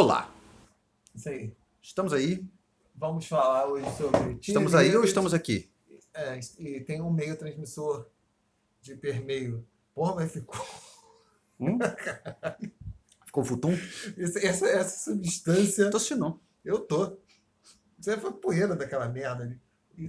Olá, Isso aí. estamos aí? Vamos falar hoje sobre. Estamos aí ou estamos aqui? É, e tem um meio transmissor de hipermeio. Porra, mas ficou. Hum? Ficou futum? Essa, essa, essa substância. Tô assistindo. não. Eu tô. Aí foi poeira daquela merda ali.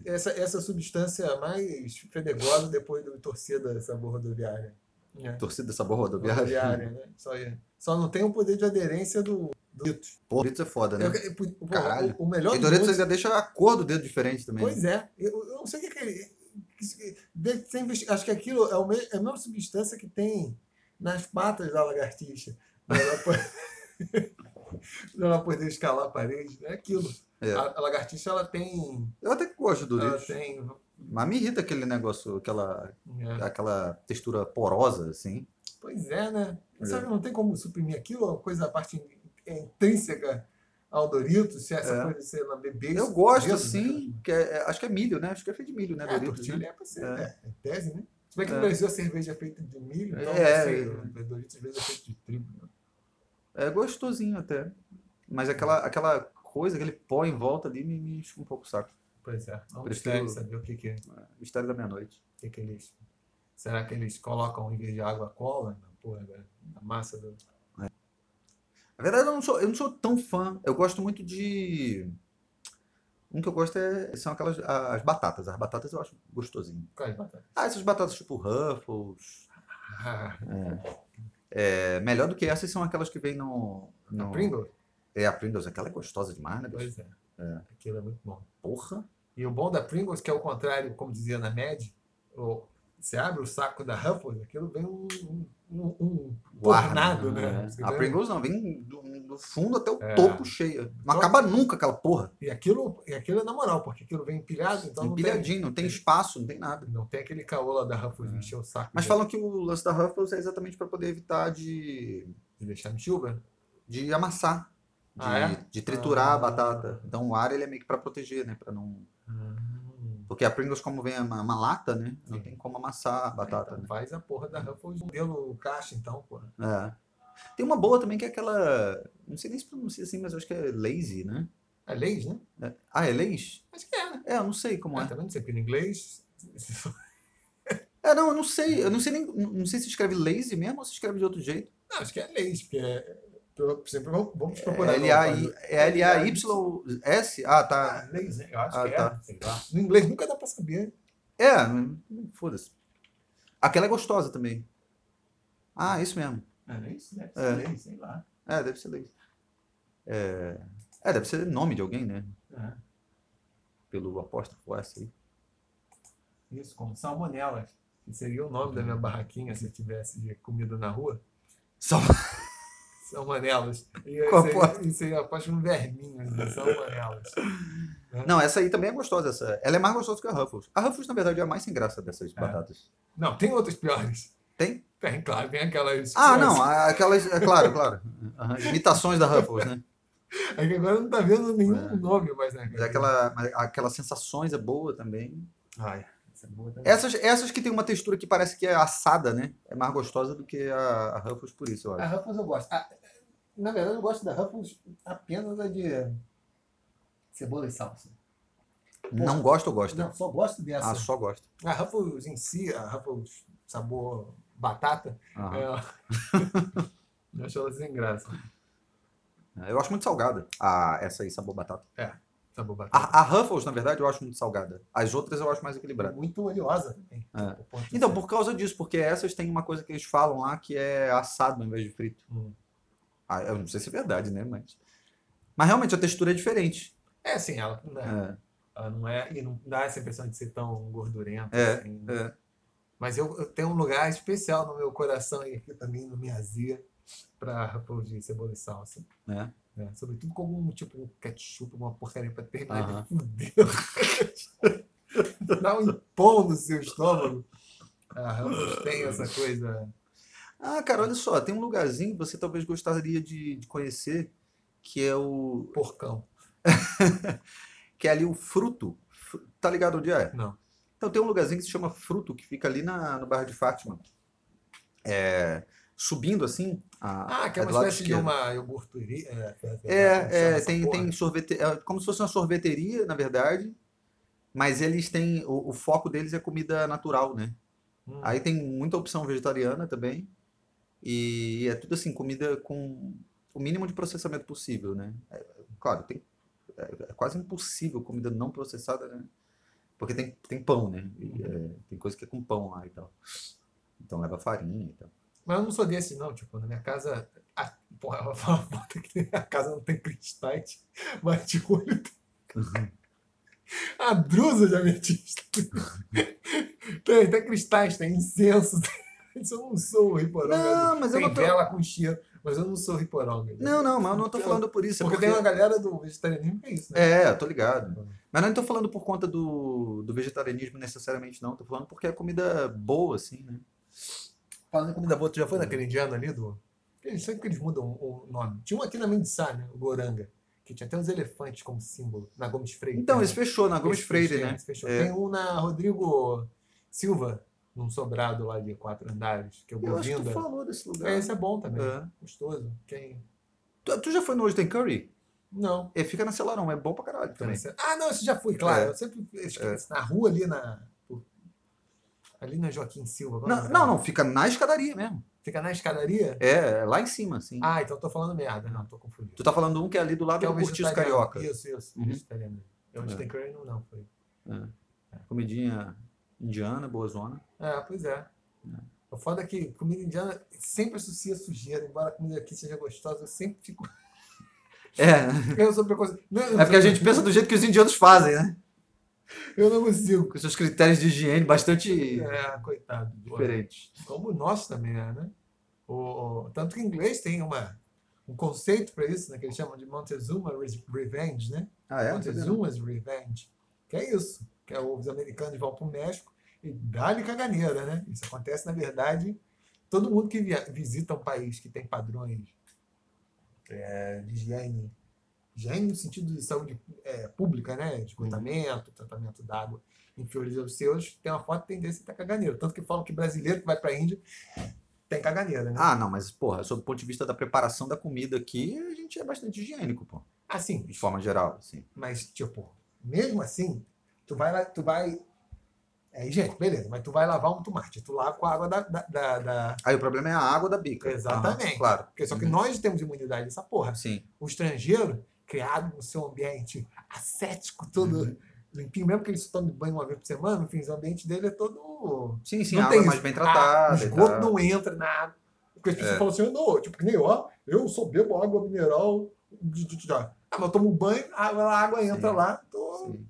Essa, essa substância mais fedegosa depois do torcida sabor rodoviária. É. Torcida sabor rodoviária. Rodoviária, né? Só, é. Só não tem o poder de aderência do Doritos. Pô, Doritos é foda, né? Eu- eu- pô, Caralho. O, o melhor E do Doritos ainda deixa a cor do dedo diferente também. Pois é, eu, eu não sei o que é investi- Acho que aquilo é, o me- é a mesma substância que tem nas patas da lagartixa. Pra ela, pra ela poder escalar a parede. É aquilo. É. A, a lagartixa ela tem. Eu até gosto do Ela Doritos. tem. Mas me irrita aquele negócio, aquela, é. aquela textura porosa, assim. Pois é, né? É. Sabe, não tem como suprimir aquilo, a coisa, a parte é intrínseca ao Doritos, se essa É. coisa ser na bebê. Eu gosto, dedo, assim, que é- é- acho que é milho, né? Acho que é feito de milho, né? É, Doritos, tortilha né? é pra ser, É. é, é tese, né? Se bem que É. no Brasil a cerveja é feita de milho, então É, sei, é. o Doritos às vezes é feito de trigo. né? É gostosinho até. Mas aquela, aquela coisa, aquele pó em volta ali me, me um pouco o saco. Pois é, vamos Prefiro- testar saber o que, que, Mistério da meia-noite. que, que eles. Será que eles colocam em vez de água cola na porra da massa do. Na verdade, eu não sou, eu não sou tão fã. Eu gosto muito de. Um que eu gosto é, são aquelas as batatas. As batatas eu acho gostosinho. Quais batatas? Ah, essas batatas tipo Ruffles. Ah, É, melhor do que essas são aquelas que vem no. no no Pringles? É, a Pringles, aquela é gostosa demais, né? Pois é. É. Aquilo é muito bom. Porra. E o bom da Pringles, que é o contrário, como dizia na MED, o, você abre o saco da Ruffles, aquilo vem um, um, um, tornado, né? Você A? Pringles não, vem do, do fundo até o É. topo cheia. Não Todo- acaba nunca aquela porra. E aquilo, e aquilo é na moral, porque aquilo vem empilhado, então não tem, Empilhadinho, não tem espaço, não tem nada. não tem aquele caô lá da Ruffles de encher o saco. É. Mas de- falam que o lance da Ruffles é exatamente para poder evitar de, de deixar no chuva. de amassar, de, Ah, é? de triturar Ah. a batata. Então o ar ele é meio que para proteger, né? Para não. Porque a Pringles, como vem uma, uma lata, né? Não Sim. tem como amassar a batata. Então Né? faz a porra da Ruffles modelo caixa, então, porra. É. Tem uma boa também que é aquela. Não sei nem se pronuncia assim, mas eu acho que é lazy, né? É leis, né? É- Ah, é lays? Acho que é, né? É, eu não sei como Ah, é. também não sei, porque no inglês. É, não, eu não sei. Eu não sei nem. Não sei se escreve lazy mesmo ou se escreve de outro jeito. Não, acho que é leis, porque é. Sempre vamos vamos procurar. É L-A-I- é L-A-Y-S? Ah, Ah, tá. leis, né? Eu acho Ah, que tá. é. Sei lá. No inglês nunca dá pra saber. É, foda-se. Aquela é gostosa também. Ah, isso mesmo. É? Deve É. leis, sei lá. É, deve ser lazy. É, é, deve ser nome de alguém, né? É. Pelo apóstrofo S aí. Isso, como salmonelas. Que seria o nome da minha barraquinha se eu tivesse de comida na rua. E Qual isso, aposta? aí, isso aí aposto um verminho, né? salmonelas. Não, essa aí também é gostosa. Essa. Ela é mais gostosa que a Ruffles. A Ruffles, na verdade, é a mais sem graça dessas batatas. Não, tem outras piores. Tem? Tem, claro, tem aquelas. Ah, não. a- Aquelas. É claro, claro. Aham, Imitações da Ruffles, né? É que agora não tá vendo nenhum É. nome mais, né? Mas aquela, aquelas sensações é boa também. Ai, essa é boa também. Essas, essas que tem uma textura que parece que é assada, né? É mais gostosa do que a, a Ruffles por isso, eu A acho. Ruffles eu gosto. Ah, na verdade, eu gosto da Ruffles apenas a de cebola e salsa. Não gosto ou gosto? Não, só gosto dessa. Ah, só gosto. A Ruffles em si, a Ruffles sabor batata, Aham. é... eu acho ela sem graça. Eu acho muito salgada. Ah, essa aí, sabor batata. Sabor batata. A, a Ruffles, na verdade, eu acho muito salgada. As outras eu acho mais equilibrada. Muito oleosa também. É. Então, por causa disso, porque essas têm uma coisa que eles falam lá que é assado ao invés de frito. Hum. Ah, eu não sei se é verdade, né? Mas, mas realmente a textura é diferente. É, sim, ela, né, É, ela não é. E não dá essa impressão de ser tão gordurenta. É, assim, né? é. Mas eu, eu tenho um lugar especial no meu coração e aqui também no minha azia para Ruffles de cebola e salsa. É. né? Sobretudo com algum tipo um ketchup, uma porcaria para terminar Aham. de fuder. Dá um pão no seu estômago. A Ruffles tem essa coisa. Ah, cara, olha só, tem um lugarzinho que você talvez gostaria de, de conhecer, que é o. Porcão. que é ali o Fruto. Fru- Tá ligado onde é? Não. Então tem um lugarzinho que se chama Fruto, que fica ali na, no bairro de Fátima. É, subindo assim. A, Ah, que é a uma espécie de uma iogurteria. É, É, é, chama essa tem, porra? tem sorvete, é como se fosse uma sorveteria, na verdade, mas eles têm, o, o foco deles é comida natural, né? Hum. Aí tem muita opção vegetariana também, e é tudo assim, comida com o mínimo de processamento possível, né? É, claro, tem, é, é quase impossível comida não processada, né? Porque tem, tem pão, né? E, é, tem coisa que é com pão lá e tal. Então leva farinha e tal. Mas eu não sou desse, não. Tipo, na minha casa. A, porra, ela fala que a casa não tem cristais, mas de olho tem. A drusa de ametista. tem, tem cristais, tem incenso. Tem... Isso eu não sou riporonga. Não, mas eu tem não tô... vela com cheiro, mas eu não sou riporonga. Não, não, mas eu não tô Porque- falando por isso. é Porque tem uma galera do vegetarianismo que é isso, né? É, eu tô ligado. Mas não tô falando por conta do, do vegetarianismo necessariamente, não. Tô falando porque é comida boa, assim, né? Falando em comida boa, tu já foi naquele indiano ali do. Eles sempre que eles mudam o nome. Tinha um aqui na Mendissá, né? O Goranga. Que tinha até uns elefantes como símbolo, na Gomes Freire. Então, né? esse fechou na Gomes Esse Freire, fechou, né? fechou. É. Tem um na Rodrigo Silva, num sobrado lá de quatro andares, que é Eu acho que tu falou desse lugar. É, esse é bom também. É. Gostoso. Quem. Tu, tu já foi no Hoje Tem Curry? Não. Ele fica na Celarão, é bom pra caralho também. Ah, não, esse já fui, claro. É. Eu sempre esqueço. Na rua ali na. Ali na Joaquim Silva. é Não, não, não, fica na escadaria mesmo. Fica na escadaria? É, lá em cima, assim. Ah, então eu tô falando merda. Não, tô confundindo. Tu tá falando um que é ali do lado Que é do o Cortiço vegetariano. Carioca. Isso, isso. Uhum. Vegetariano. Eu onde É. tem curry não, não foi. Comidinha indiana, boa zona. É, pois é. O foda é que comida indiana sempre associa sujeira, embora a comida aqui seja gostosa, eu sempre fico. É, Eu sou preconceito. Não, é porque a gente pensa do jeito que os indianos fazem, né? Eu não consigo. Com seus critérios de higiene bastante É, coitado. diferentes. Como o nosso também é, né? O, tanto que em inglês tem uma, um conceito para isso, né? Que eles chamam de Montezuma Re- Revenge, né? Ah, é? Montezuma's Revenge. Que é isso. Que é os americanos vão para o México e dá-lhe caganeira, né? Isso acontece, na verdade, todo mundo que visita um país que tem padrões é, de higiene, higiene no sentido de saúde é, pública, né? De esgotamento, tratamento d'água inferiores aos seus, tem uma forte tendência a ter caganeira. Tanto que falam que brasileiro que vai para a Índia tem caganeira, né? Ah, não, mas, porra, sob o ponto de vista da preparação da comida aqui, a gente é bastante higiênico, pô. Assim, De forma geral, assim. Mas, tipo, mesmo assim, tu vai lá, tu vai. É higiênico, beleza, mas tu vai lavar um tomate, tu lava com a água da. da, da- da- Aí o problema é a água da bica. Exatamente. Aham, claro. Porque só que Uhum. nós temos imunidade dessa porra. Sim. O estrangeiro, criado no seu ambiente ascético, todo Uhum. limpinho, mesmo que ele só tome banho uma vez por semana, enfim, o ambiente dele é todo. Sim, sim, Não a tem água é mais bem Ah, tratada. o e esgoto não entra na água. Porque as pessoas É. falam assim, não, tipo, que nem ó, eu só bebo água mineral. Ah, mas eu tomo banho, a água, a água entra Sim. lá, tô. Sim.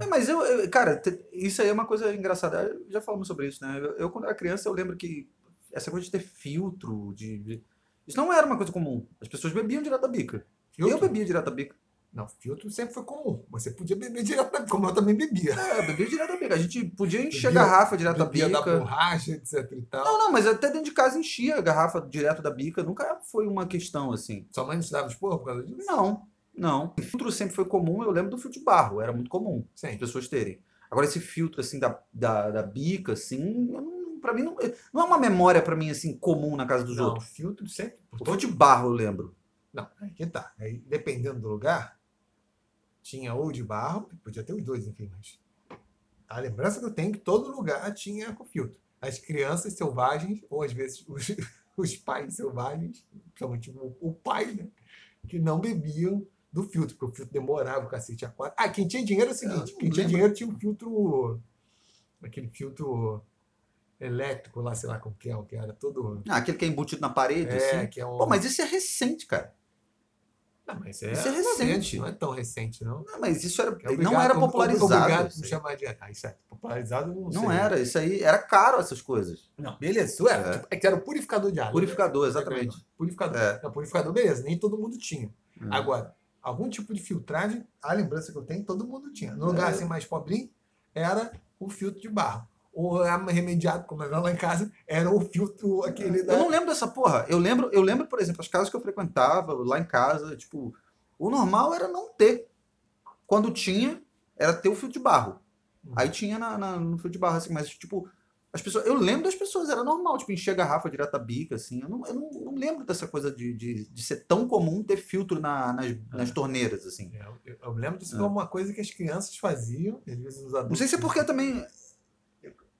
É, mas eu, eu- cara, isso aí é uma coisa engraçada. Já falamos sobre isso, né? Eu, eu, quando era criança, eu lembro que essa coisa de ter filtro, de, de- Isso não era uma coisa comum. As pessoas bebiam direto da bica. Eu Filtro? bebia direto da bica. Não, filtro sempre foi comum. Você podia beber direto da como eu também bebia. É, eu bebia direto da bica. A gente podia encher a Bebia- garrafa direto da Bebia da bica. borracha, etc e tal. Não, não, mas até dentro de casa enchia a garrafa direto da bica. Nunca foi uma questão assim. Sua mãe não te dava esporro por causa disso? Não, não. O filtro sempre foi comum. Eu lembro do filtro de barro. Era muito comum. as Sim. pessoas terem. Agora, esse filtro, assim, da, da, da bica, assim, pra mim, não, não é uma memória pra mim, assim, comum na casa dos Não, outros. filtro sempre. O filtro de barro, eu lembro. Não, aí que tá. Aí, dependendo do lugar, tinha ou de barro, podia ter os dois, enfim, mas. A lembrança que eu tenho é que todo lugar tinha com filtro. As crianças selvagens, ou às vezes os, os pais selvagens, principalmente o, o pai, né? Que não bebiam do filtro, porque o filtro demorava o cacete a quatro. Ah, quem tinha dinheiro é o Eu seguinte: quem tinha dinheiro tinha um filtro. Aquele filtro elétrico lá, sei lá como que é, o que era todo. Ah, aquele que é embutido na parede, É, assim. que é um. Pô, mas isso é recente, cara. Não, mas é, Isso é recente. Não é tão recente, não. Não, mas isso era, É obrigado- não era popularizado. Obrigado aí. chamar de. Ah, isso é. Popularizado não, Não sei. era, isso aí era caro, essas coisas. Não, beleza, isso era. É. Tipo, É que era o purificador de água. Purificador, exatamente. Purificador. É. Não, purificador, beleza, nem todo mundo tinha. Hum. Agora, algum tipo de filtragem, a lembrança que eu tenho, todo mundo tinha. No lugar É. assim mais pobrinho, era o filtro de barro. Ou era remediado, como era lá em casa, era o filtro aquele da. Eu não lembro dessa porra. Eu lembro, eu lembro, por exemplo, as casas que eu frequentava, lá em casa, tipo, o normal era não ter. Quando tinha, era ter o filtro de barro. Hum. Aí tinha na, na- no filtro de barro, assim, mas, tipo, As pessoas, eu lembro das pessoas, era normal, tipo, encher a garrafa direto da bica, assim. Eu não, eu não, não lembro dessa coisa de, de, de ser tão comum ter filtro na- nas, nas torneiras, assim. Eu, eu- eu lembro disso É. como uma coisa que as crianças faziam, às vezes os adultos. Não sei se é porque também.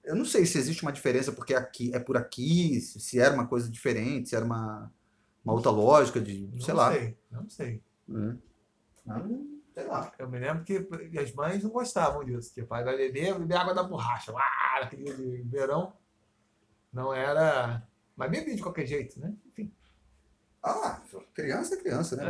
Eu não sei se existe uma diferença porque aqui é por aqui, se se era uma coisa diferente, se era uma, uma outra lógica de. Não sei lá. sei, não sei. É. Ah, sei lá. Eu me lembro que as mães não gostavam disso. Tipo, vai beber, beber água da borracha. Ah, dia de verão. Não era. Mas bebia de qualquer jeito, né? Enfim. Ah, criança é criança, né?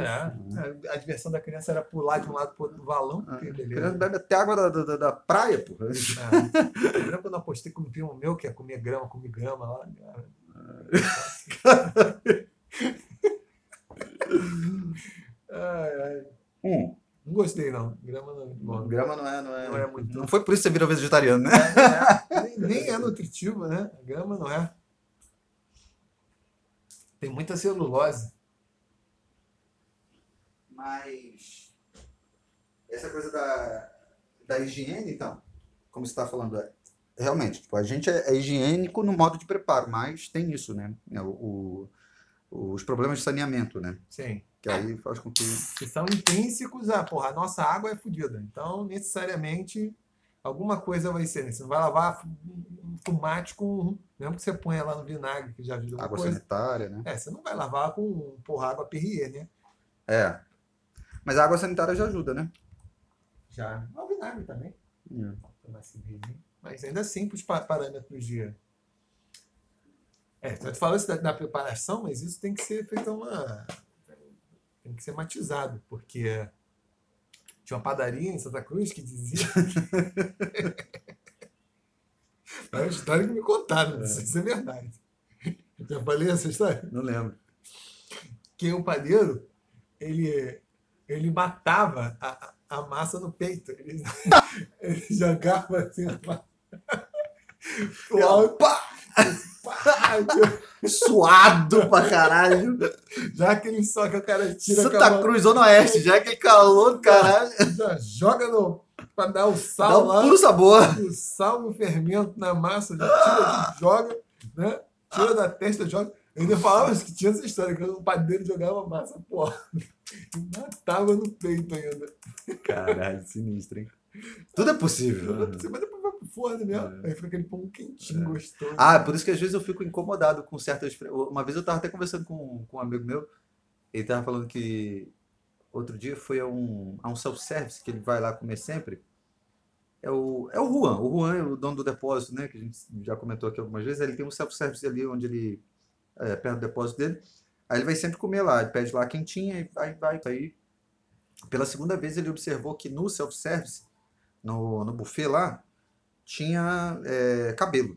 É, a diversão da criança era pular de um lado pro outro do valão. Ah, criança bebe até água da, da, da praia, pô. É. Eu lembro quando eu apostei com um primo meu que ia comer grama, comer grama lá. Ai, ai. Hum, Não gostei, não. Grama não. Bom, grama não é, não é. Não é muito. Não foi por isso que você virou vegetariano, né? É, nem, nem é nutritivo, né? Grama não é. Tem muita celulose. Mas essa coisa da, da higiene, então, como você está falando, é, realmente, tipo, a gente é, é higiênico no modo de preparo, mas tem isso, né? É, o- o- os problemas de saneamento, né? Sim. Que aí faz com que. Que são intrínsecos a, porra, a nossa água é fodida. Então, necessariamente, alguma coisa vai ser. Né? Você não vai lavar um tomate com. Mesmo que você ponha lá no vinagre, que já uma Água coisa. sanitária, né? É, você não vai lavar com, porra, água Perrier, né? É. Mas a água sanitária já ajuda, né? Já. O vinagre também. É. Mas ainda assim, para os parâmetros de. É, tu falou isso da, da preparação, mas isso tem que ser feito uma. Tem que ser matizado, porque tinha uma padaria em Santa Cruz que dizia. é uma história que me contaram, se é verdade. Eu já falei essa história? Não lembro. que o padeiro ele, ele matava a, a- massa no peito. Ele, ele jogava assim a massa. pá! Pá! Suado pra caralho. Já aquele só que o cara tira Santa mão, Cruz, Zona Oeste, já é aquele calor do caralho. já joga no. pra dar o Dá sal um lá. puro sabor. O sal e o fermento na massa, já tira aqui, joga, né? Tira da testa, joga. Eu ainda falava que tinha essa história, que o padeiro jogava massa, pô. E matava no peito ainda. Caralho, sinistro, hein? Tudo é possível. Depois vai pro forno mesmo. É. Aí fica aquele pão quentinho, gostoso. Ah, por isso que às vezes eu fico incomodado com certas. Uma vez eu tava até conversando com, com um amigo meu, ele tava falando que outro dia foi a um, a um self-service que ele vai lá comer sempre. É o, é o Juan. O Juan é o dono do depósito, né? Que a gente já comentou aqui algumas vezes. Ele tem um self-service ali onde ele. É, perto do depósito dele. Aí ele vai sempre comer lá. Ele pede lá quentinha e aí vai. Aí, pela segunda vez ele observou que no self-service, no, no buffet lá, tinha é, cabelo.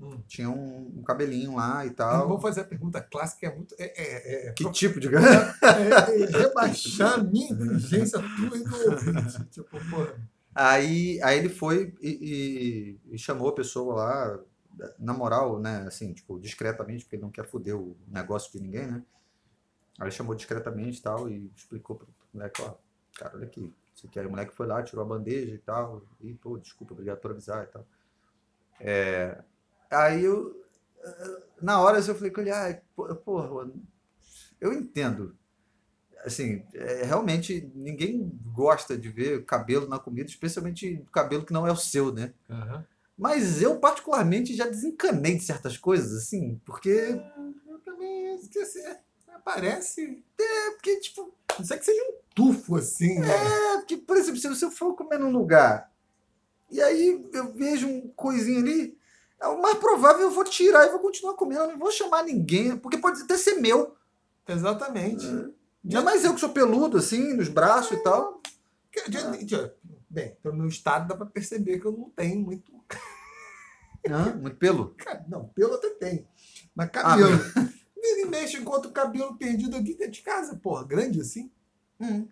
Hum. Tinha um, um cabelinho lá e Eu tal. vou fazer a pergunta clássica, é muito. É, é, é, Que tipo de. é, é rebaixar a minha inteligência tua e do ouvinte. Tipo, porra. Aí, aí ele foi e, e- e chamou a pessoa lá, na moral, né? Assim, tipo, discretamente, porque ele não quer foder o negócio de ninguém, né? Aí ele chamou discretamente e tal e explicou pro moleque, ó, cara, olha aqui. Isso aqui. Aí o moleque foi lá, tirou a bandeja e tal. E, pô, desculpa, obrigado por avisar e tal. É, aí eu, eh, na hora eu falei com ele, ah, porra, eu entendo. Assim, é, realmente ninguém gosta de ver cabelo na comida, especialmente cabelo que não é o seu, né? Aham. Mas eu, particularmente, já desencanei de certas coisas, assim, porque. Eu também esqueci. Parece. É porque, tipo, Não sei que seja um tufo assim, né? é porque, por exemplo, se eu for comer num lugar e aí eu vejo um coisinho ali, é o mais provável eu vou tirar e vou continuar comendo, eu não vou chamar ninguém, porque pode até ser meu. Exatamente. Ainda mais eu que sou peludo, assim, nos braços e tal. Bem, pelo meu estado dá pra perceber que eu não tenho muito. Hã? Muito pelo. Não, pelo até tem. Mas Ah, cabelo. Vira e mexe, enquanto o cabelo perdido aqui dentro de casa, porra, grande assim. Hum.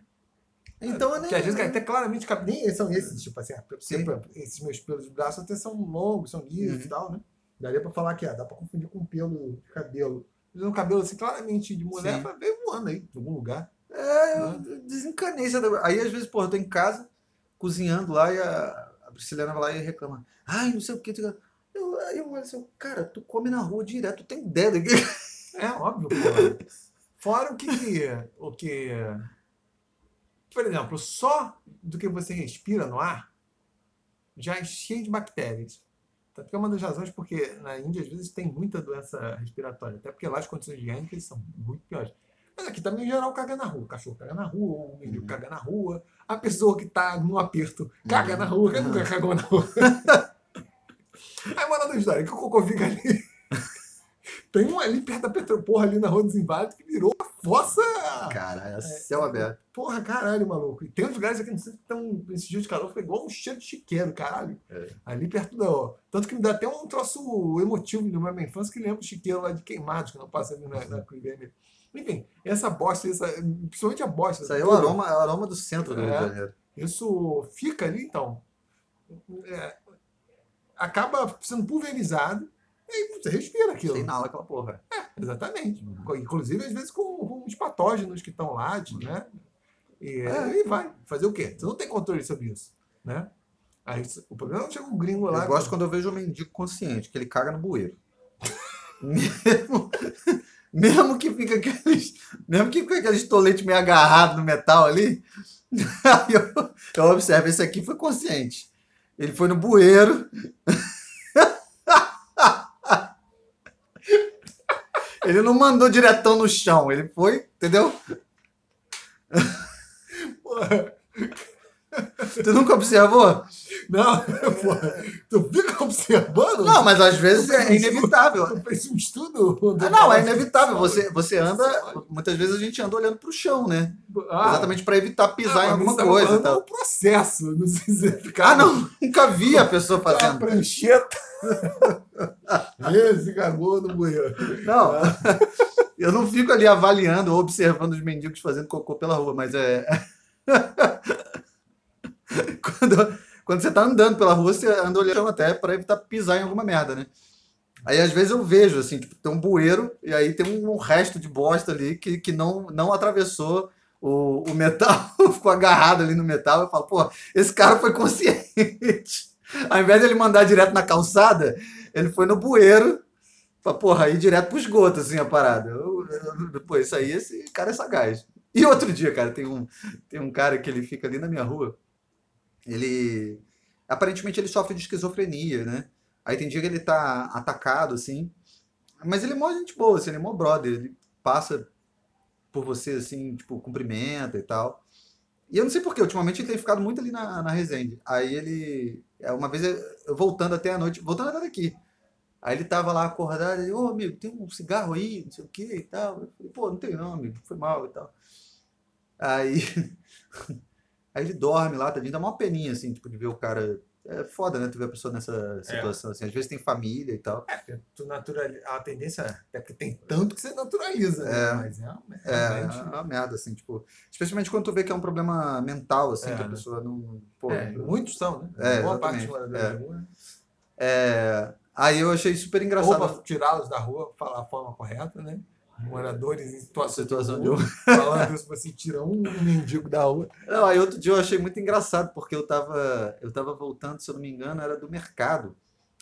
Então, eu nem... Que às vezes até claramente cab- nem são esses, tipo assim, exemplo, esses meus pelos de braço até são longos, são lisos Uhum. e tal, né? Daria pra falar que ah, dá pra confundir com pelo de cabelo. Um cabelo assim, claramente de mulher, Sim. ver voando aí, em algum lugar. É, eu desencanei. sabe? Aí, às vezes, porra, eu tô em casa, cozinhando lá, e a, a Prisciliana vai lá e reclama. Ai, não sei o que. Eu, aí eu olho assim, cara, tu come na rua direto, tu tem ideia do que. É óbvio, pô. Fora o que, o que. Por exemplo, só do que você respira no ar já é cheio de bactérias. Tanto que é uma das razões porque na Índia às vezes tem muita doença respiratória, até porque lá as condições higiênicas são muito piores. Mas aqui também, em geral, caga na rua. O cachorro caga na rua, o menino Uhum. caga na rua, a pessoa que tá no aperto caga na rua, quem nunca cagou na rua? Aí, moral da história, que o cocô fica ali. Tem um ali perto da Petroporra, ali na Rua dos Invalidos, que virou uma fossa. Caralho, é céu aberto. Porra, caralho, maluco. E tem uns lugares aqui, não sei se estão. Esse dia de calor foi igual um cheiro de chiqueiro, caralho. É. Ali perto da. Tanto que me dá até um troço emotivo na minha infância que lembra o chiqueiro lá de queimados, que não passa ali na, na. Enfim, essa bosta, essa, principalmente a bosta. Isso aí é o aroma, é o aroma do centro do Rio É. de Janeiro. Isso fica ali, então. é, acaba sendo pulverizado e você respira aquilo. Você inala aquela porra. Exatamente. Uhum. Inclusive, às vezes, com, com os patógenos que estão lá, de, né? E, É. e vai. Fazer o quê? Você não tem controle sobre isso, né? Aí, o problema é que chega um gringo lá... Eu gosto quando eu vejo um mendigo consciente, que ele caga no bueiro. mesmo, mesmo que fica aqueles. Mesmo que fica aqueles toletes meio agarrados no metal ali. Aí eu, eu observo, esse aqui foi consciente. Ele foi no bueiro. Ele não mandou diretão no chão, ele foi, entendeu? Porra, Tu nunca observou? não, porra, tu fica observando? Não, mas às vezes é inevitável. Fez um estudo? Ah, não, é inevitável. Você, você anda. Muitas vezes a gente anda olhando pro chão, né? Ah, Exatamente para evitar pisar ah, em alguma tava coisa. tal. do processo, não sei se ficar Ah, não, nunca vi a pessoa fazendo. prancheta. Esse cagou no bueiro. Não, eu não fico ali avaliando ou observando os mendigos fazendo cocô pela rua, mas é. quando, quando você tá andando pela rua, você anda olhando até para evitar pisar em alguma merda, né? Aí às vezes eu vejo, assim, tipo, tem um bueiro e aí tem um, resto de bosta ali que, que não, não atravessou o, o metal, ficou agarrado ali no metal. Eu falo, pô, esse cara foi consciente. Ao invés de ele mandar direto na calçada, ele foi no bueiro pra, porra, ir direto pro esgoto, assim, a parada. Pô, isso aí, esse cara é sagaz. E outro dia, cara, tem um, tem um cara que ele fica ali na minha rua, ele... Aparentemente ele sofre de esquizofrenia, né? Aí tem dia que ele tá atacado, assim, mas ele é mó gente boa, assim, ele é mó brother, ele passa por você, assim, tipo, cumprimenta e tal. E eu não sei porquê, ultimamente ele tem ficado muito ali na, na Resende. Aí ele, é, uma vez, eu, voltando até a noite, voltando até daqui, Aí ele tava lá acordado, ele, ô amigo, tem um cigarro aí, não sei o que e tal. Eu falei, pô, não tem não, amigo, foi mal e tal. Aí, aí ele dorme lá, tadinho, dá uma peninha, assim, tipo, de ver o cara. É foda, né? Tu ver a pessoa nessa situação, assim. Às vezes tem família e tal. É, tu naturaliza, a tendência é porque tem tanto que você naturaliza, né? É. Mas é, uma- É, é uma merda, assim, tipo. Especialmente quando tu vê que é um problema mental, assim, É, que a né? pessoa não. Pô, é, muitos são, né? É, Boa parte exatamente, dos moradores é. da rua. é, Aí eu achei super Ou engraçado. para tirá-los da rua, falar a forma correta, né? Moradores em situação, Situação de rua. Falando isso, você tira um mendigo da rua. Não, aí outro dia eu achei muito engraçado, porque eu tava, eu tava voltando, se eu não me engano, era do mercado.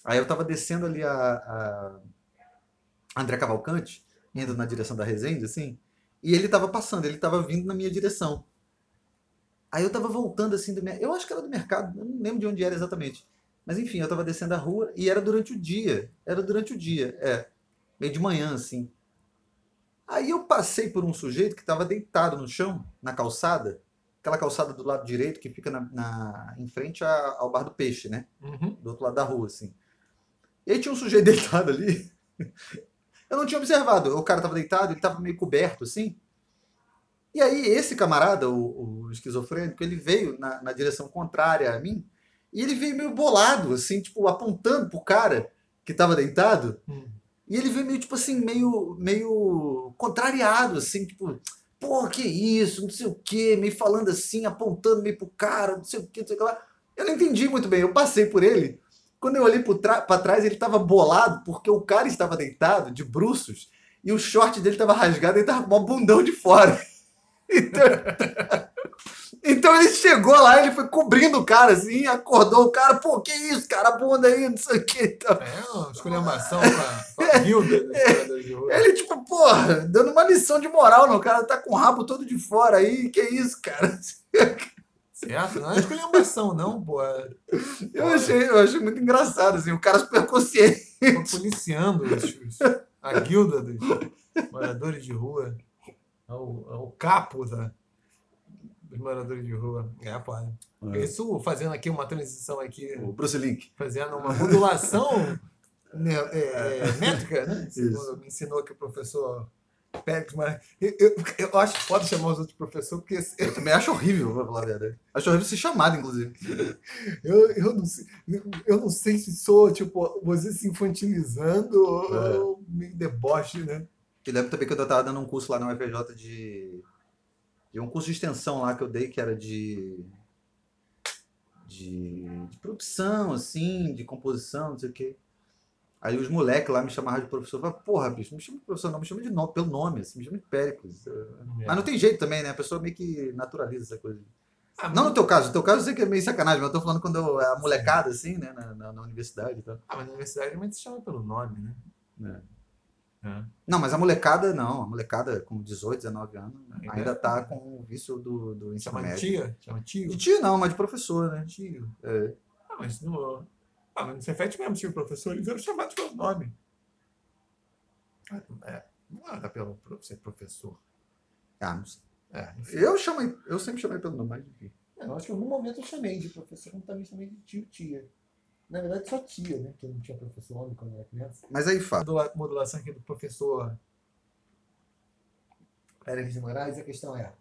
Aí eu tava descendo ali a, a André Cavalcante, indo na direção da Resende, assim, e ele tava passando, ele tava vindo na minha direção. Aí eu tava voltando assim do mercado, eu acho que era do mercado, eu não lembro de onde era exatamente. Mas enfim, eu tava descendo a rua e era durante o dia, era durante o dia, é, meio de manhã, assim. Aí eu passei por um sujeito que estava deitado no chão, na calçada, aquela calçada do lado direito que fica na, na- em frente a- ao Bar do Peixe, né? Uhum. Do outro lado da rua, assim. E aí tinha um sujeito deitado ali. Eu não tinha observado. O cara estava deitado, ele estava meio coberto, assim. E aí esse camarada, o, o esquizofrênico, ele veio na, na direção contrária a mim e ele veio meio bolado, assim, tipo, apontando pro cara que estava deitado. Hum. E ele veio meio, tipo assim, meio, meio contrariado, assim, tipo, pô, que isso, não sei o quê, meio falando assim, apontando meio pro cara, não sei o quê, não sei o que lá. Eu não entendi muito bem, eu passei por ele. Quando eu olhei pra trás, ele tava bolado porque o cara estava deitado, de bruços, e o short dele tava rasgado e ele tava com um bundão de fora. Então, Então ele chegou lá, ele foi cobrindo o cara assim, acordou o cara, pô, que isso, cara, bunda aí, não sei o que. Então, É uma esculhambação com a, com a guilda dos moradores de rua. ele, tipo, porra, dando uma lição de moral, não. O cara tá com o rabo todo de fora aí, que isso, cara. Certo? Não é esculhambação, não, pô. É Eu achei, eu achei muito engraçado, assim, o cara super consciente. Tô policiando os- a guilda dos moradores de rua. É o, é o capo da, dos moradores de rua. É, pô. Isso fazendo aqui uma transição aqui, O Bruce Link. fazendo uma modulação né, é, é, métrica, né? Isso. Me ensinou aqui o professor Pérez, mas eu, eu, eu acho foda chamar os outros professores, porque Eu também acho horrível, pra falar a verdade. Acho horrível ser chamado, inclusive. Eu, eu, não sei, eu não sei se sou, tipo, você se infantilizando É. ou meio deboche, né? Que lembro também quando eu tava dando um curso lá na UFJ de. De um curso de extensão lá que eu dei, que era de. de, de produção, assim, de composição, não sei o quê. Aí os moleques lá me chamavam de professor. Eu falava, porra, bicho, não me chama de professor, não, me chama de nome, pelo nome, assim, me chama de Péricles. Mas não tem jeito também, né? A pessoa meio que naturaliza essa coisa. Ah, Não no teu caso, no teu caso eu sei que é meio sacanagem, mas eu tô falando quando eu, a molecada, assim, né, na, na, na universidade e tal. Ah, mas na universidade realmente se chama pelo nome, né? É. Não, mas a molecada não. A molecada com 18, 19 anos Ainda ainda é. tá com o vício do, do ensino Chama médio. tia? Chama tio? De tio não, mas de professor, né? Tio. É. Ah, mas no. Ah, mas no Cefet mesmo tinha o professor, eles eram chamados pelo nome. Ah, É, não era pelo ser professor. Ah, não sei. É. Eu chamei, eu sempre chamei pelo nome, mas enfim. Eu acho que em algum momento eu chamei de professor, como também chamei de tio, tia. Na verdade, só tia, né? Porque eu não tinha professor homem quando eu era criança. Mas aí, Modula- modulação aqui do professor Pérez de Moraes, a questão é: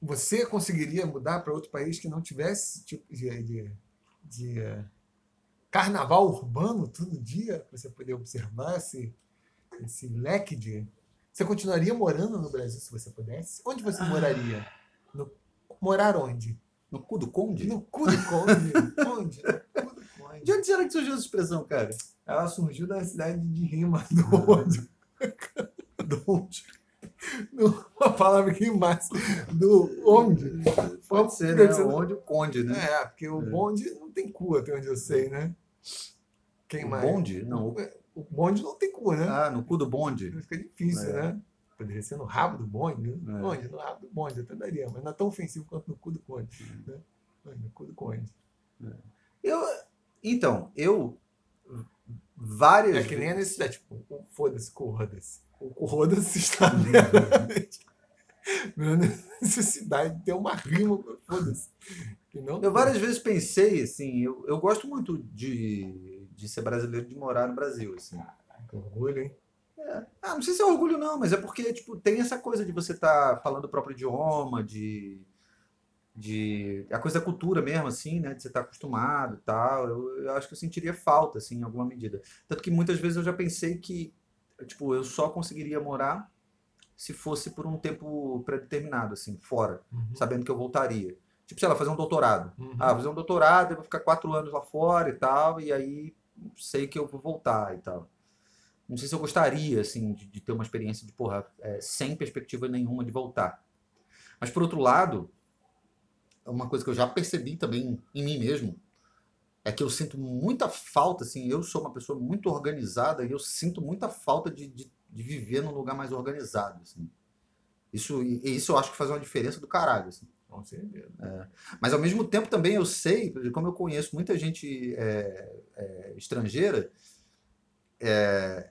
você conseguiria mudar para outro país que não tivesse esse tipo de, de, de, eh, carnaval urbano todo dia, para você poder observar esse, esse leque de. Você continuaria morando no Brasil se você pudesse? Onde você moraria? No- morar onde? No cu do conde? No cu do conde. onde? No cu do conde. De onde será que surgiu essa expressão, cara? Ela surgiu da cidade de Rima, do onde? Do onde? Do- Uma palavra que rimasse. Do onde? Pode ser, né? ser- Onde o conde, né? É, porque o É. bonde não tem cu, até onde eu sei, né? Quem O mais? bonde? Não. o- O bonde não tem cu, né? Ah, no cu do bonde. Fica difícil, É. né? Poderia ser no rabo do bonde. né? É. Bonde, no rabo do bonde, até daria, mas não é tão ofensivo quanto no cu do conde. Né? No cu do conde. Eu, então, eu várias É que nem a vezes- necessidade, tipo, foda-se, corroda-se. O corroda-se está meramente na necessidade de ter uma rima com foda-se. Não Eu várias vezes pensei, assim, eu, eu gosto muito de, de ser brasileiro, de morar no Brasil, assim. Que orgulho, hein? Ah, não sei se é orgulho não, mas é porque, tipo, tem essa coisa de você estar falando o próprio idioma, de, de... a coisa da cultura mesmo, assim, né, de você estar acostumado e tal, eu, eu acho que eu sentiria falta, assim, em alguma medida. Tanto que muitas vezes eu já pensei que, tipo, eu só conseguiria morar se fosse por um tempo pré-determinado, assim, fora, Uhum. sabendo que eu voltaria. Tipo, sei lá, fazer um doutorado. Uhum. Ah, fazer um doutorado, eu vou ficar quatro anos lá fora e tal, e aí sei que eu vou voltar e tal. Não sei se eu gostaria, assim, de, de ter uma experiência de, porra, é, sem perspectiva nenhuma de voltar. Mas, por outro lado, uma coisa que eu já percebi também em mim mesmo, é que eu sinto muita falta, assim, eu sou uma pessoa muito organizada e eu sinto muita falta de, de, de viver num lugar mais organizado, assim. Isso, isso eu acho que faz uma diferença do caralho, assim. Com certeza. Mas ao mesmo tempo também eu sei, como eu conheço muita gente é, é, estrangeira, é,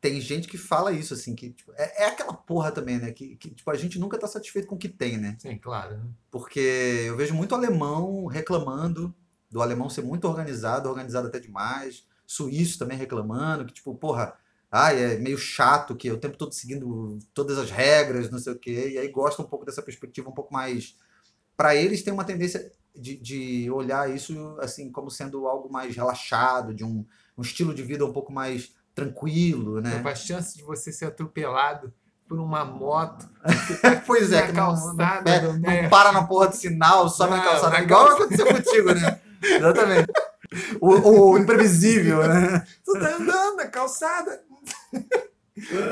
tem gente que fala isso, assim, que tipo, é, é aquela porra também, né? Que, que, tipo, a gente nunca tá satisfeito com o que tem, né? Sim, claro. Né? Porque eu vejo muito alemão reclamando do alemão ser muito organizado, organizado até demais, suíço também reclamando, que tipo, porra, ai, é meio chato que é o tempo todo seguindo todas as regras, não sei o quê, e aí gosta um pouco dessa perspectiva um pouco mais. Para eles tem uma tendência de, de olhar isso assim como sendo algo mais relaxado, de um, um estilo de vida um pouco mais tranquilo, né? A chance de você ser atropelado por uma moto pois é, na que não, calçada não, é, do não para na porra do sinal, sobe na Não, calçada, na igual calça- aconteceu contigo, né? Exatamente. O, o imprevisível, né? Tu tá andando na calçada.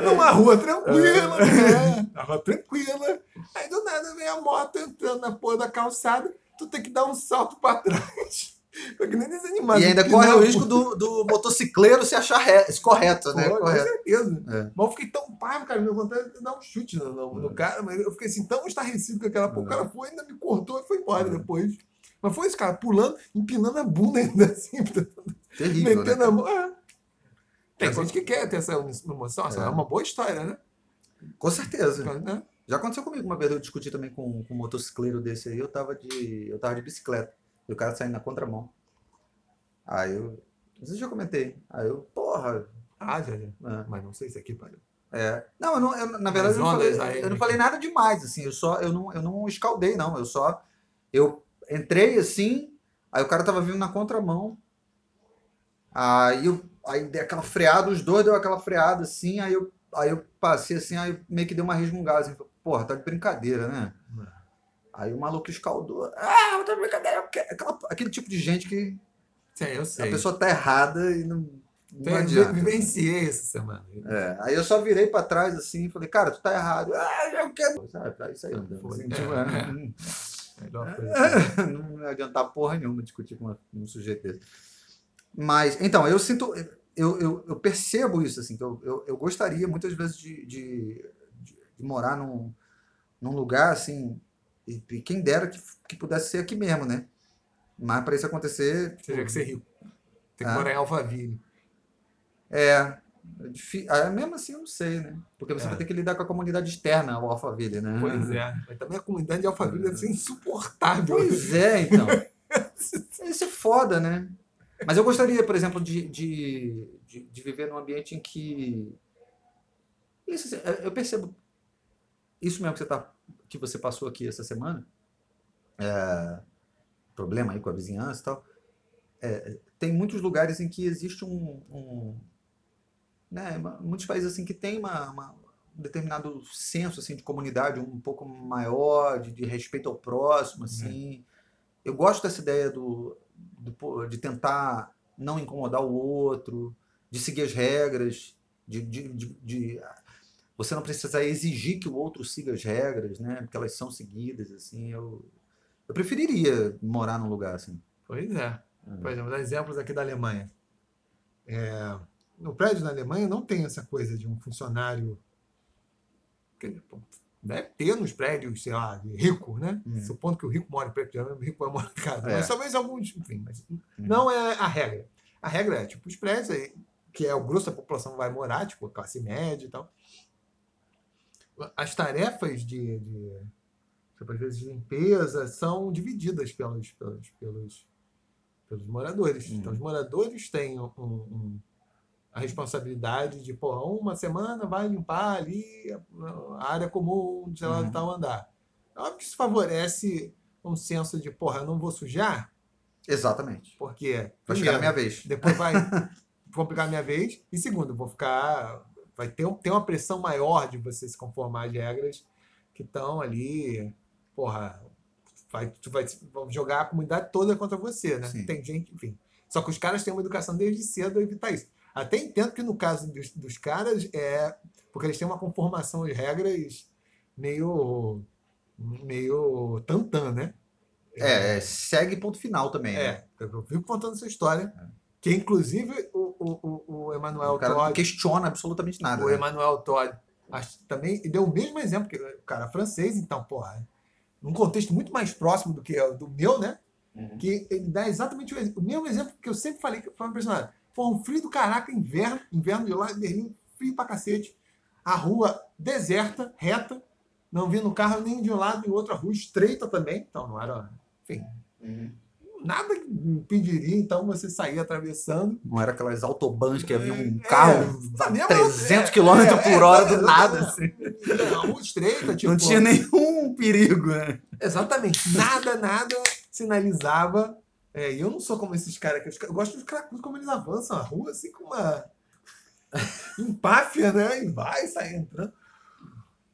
Numa rua tranquila. né? Uma rua tranquila. Aí do nada vem a moto entrando na porra da calçada, tu tem que dar um salto pra trás. Que. E ainda corre o a risco do, do motocicleiro se achar re- correto, né? Com certeza. É. Mas eu fiquei tão pá, cara, me vontade de dar um chute no, no, no cara, mas eu fiquei assim, tão estarrecido com aquela porra. O cara foi, ainda me cortou e foi embora É. depois. Mas foi isso, cara, pulando, empinando a bunda ainda assim, Terrível, né? metendo a cara? mão. É. Tem gente que quer ter essa emoção, essa É. é uma boa história, né? Com certeza. Né? Já aconteceu comigo uma vez, eu discuti também com, com um motocicleiro desse aí, eu tava de. Eu tava de bicicleta. E o cara saindo na contramão. Aí eu. Se eu já comentei. Aí eu, porra. Ah, já, já. é. Mas não sei se aqui, pariu. É. Não, eu não, eu, na verdade, eu não, falei, aí, eu não falei nada demais, assim. Eu só, eu não, eu não escaldei, não. Eu só, eu entrei assim, aí o cara tava vindo na contramão. Aí eu, aí dei aquela freada, os dois deu aquela freada assim, aí eu, aí eu passei assim, aí meio que deu uma resmungada, assim. Porra, tá de brincadeira, né? Aí o maluco escaldou. Ah, tá de brincadeira. Aquela, aquele tipo de gente que Sim, eu sei. a pessoa tá errada e não, não Tem- adianta. vivenciei essa semana. É, aí eu só virei pra trás assim e falei, cara, tu tá errado. Ah, eu quero. Sabe, tá isso aí, andando. Foi. Assim, tipo, É. é, Melhor coisa. não ia adiantar porra nenhuma discutir com um sujeito desse. Mas, então, eu sinto. Eu, eu, eu percebo isso, assim, que eu, eu, eu gostaria muitas vezes de, de, de- de morar num, num lugar assim. E, e quem dera que, que pudesse ser aqui mesmo, né? Mas para isso acontecer. Tinha que ser rico. Tem que Ah. morar em Alphaville. É. é ah, mesmo assim, eu não sei, né? Porque você É. vai ter que lidar com a comunidade externa, o Alphaville, né? Pois é. Mas também a comunidade de Alphaville deve ser insuportável. Pois é, então. Isso é foda, né? Mas eu gostaria, por exemplo, de, de, de, de viver num ambiente em que. Isso, assim, eu percebo. Isso mesmo que você, tá, que você passou aqui essa semana, é, problema aí com a vizinhança e tal. é, tem muitos lugares em que existe um. um né, muitos países assim que tem uma, uma- um determinado senso assim de comunidade um pouco maior, de, de respeito ao próximo, assim. Eu gosto dessa ideia do, do de tentar não incomodar o outro, de seguir as regras, de, de, de- de- você não precisa exigir que o outro siga as regras, né? Porque elas são seguidas, assim. Eu, eu preferiria morar num lugar assim. Pois é. Por exemplo, dar exemplos aqui da Alemanha. É, no prédio na Alemanha não tem essa coisa de um funcionário. quer dizer, pô, Deve ter nos prédios, sei lá, de rico, né? Uhum. Supondo que o rico mora em prédio, o rico vai morar em casa. É. Mas talvez alguns, enfim, mas não é a regra. A regra é, tipo, os prédios que é o grosso da população vai morar, tipo, a classe média e tal. As tarefas de, de tipo, às vezes, de limpeza são divididas pelos, pelos, pelos, pelos moradores. Uhum. Então, os moradores têm um, um- a responsabilidade de, porra, uma semana vai limpar ali a, a área comum, sei lá, Uhum. de tal andar. É óbvio que isso favorece um senso de, porra, eu não vou sujar, Exatamente. porque Vai chegar primeiro, minha vez. depois vai complicar a minha vez. E segundo, vou ficar. Vai ter, um- ter uma pressão maior de você se conformar às regras que estão ali. Porra, vai, tu vai vão jogar a comunidade toda contra você, né? Sim. Tem gente, enfim. Só que os caras têm uma educação desde cedo a evitar isso. Até entendo que no caso dos, dos caras é. Porque eles têm uma conformação às regras meio. meio tantã, né? É, é, segue ponto final também. né? É, eu vivo contando essa história. Que inclusive o, o, o, cara não Todd, questiona absolutamente nada. o né? Emmanuel Todd, acho também deu o mesmo exemplo que o cara francês, então, porra, num contexto muito mais próximo do que o do meu, né? Uhum. Que ele dá exatamente o, o mesmo exemplo que eu sempre falei que foi impressionante. Pô, um frio do caraca, inverno, inverno de lá em Berlim, frio pra cacete. A rua deserta, reta, não vindo carro nem de um lado nem outro, a rua estreita também, então não era, enfim, Uhum. Nada impediria então você sair atravessando. Não era aquelas autobans que havia um É, carro sabe, a é, 300 é, km é, por hora é, do nada. assim. É, rua estreita, tipo. Não tinha nenhum perigo, né? Exatamente. Nada, nada sinalizava. É, e eu não sou como esses caras que eu gosto dos cracudos como eles avançam a rua assim com uma empáfia, né? E vai, sai entrando.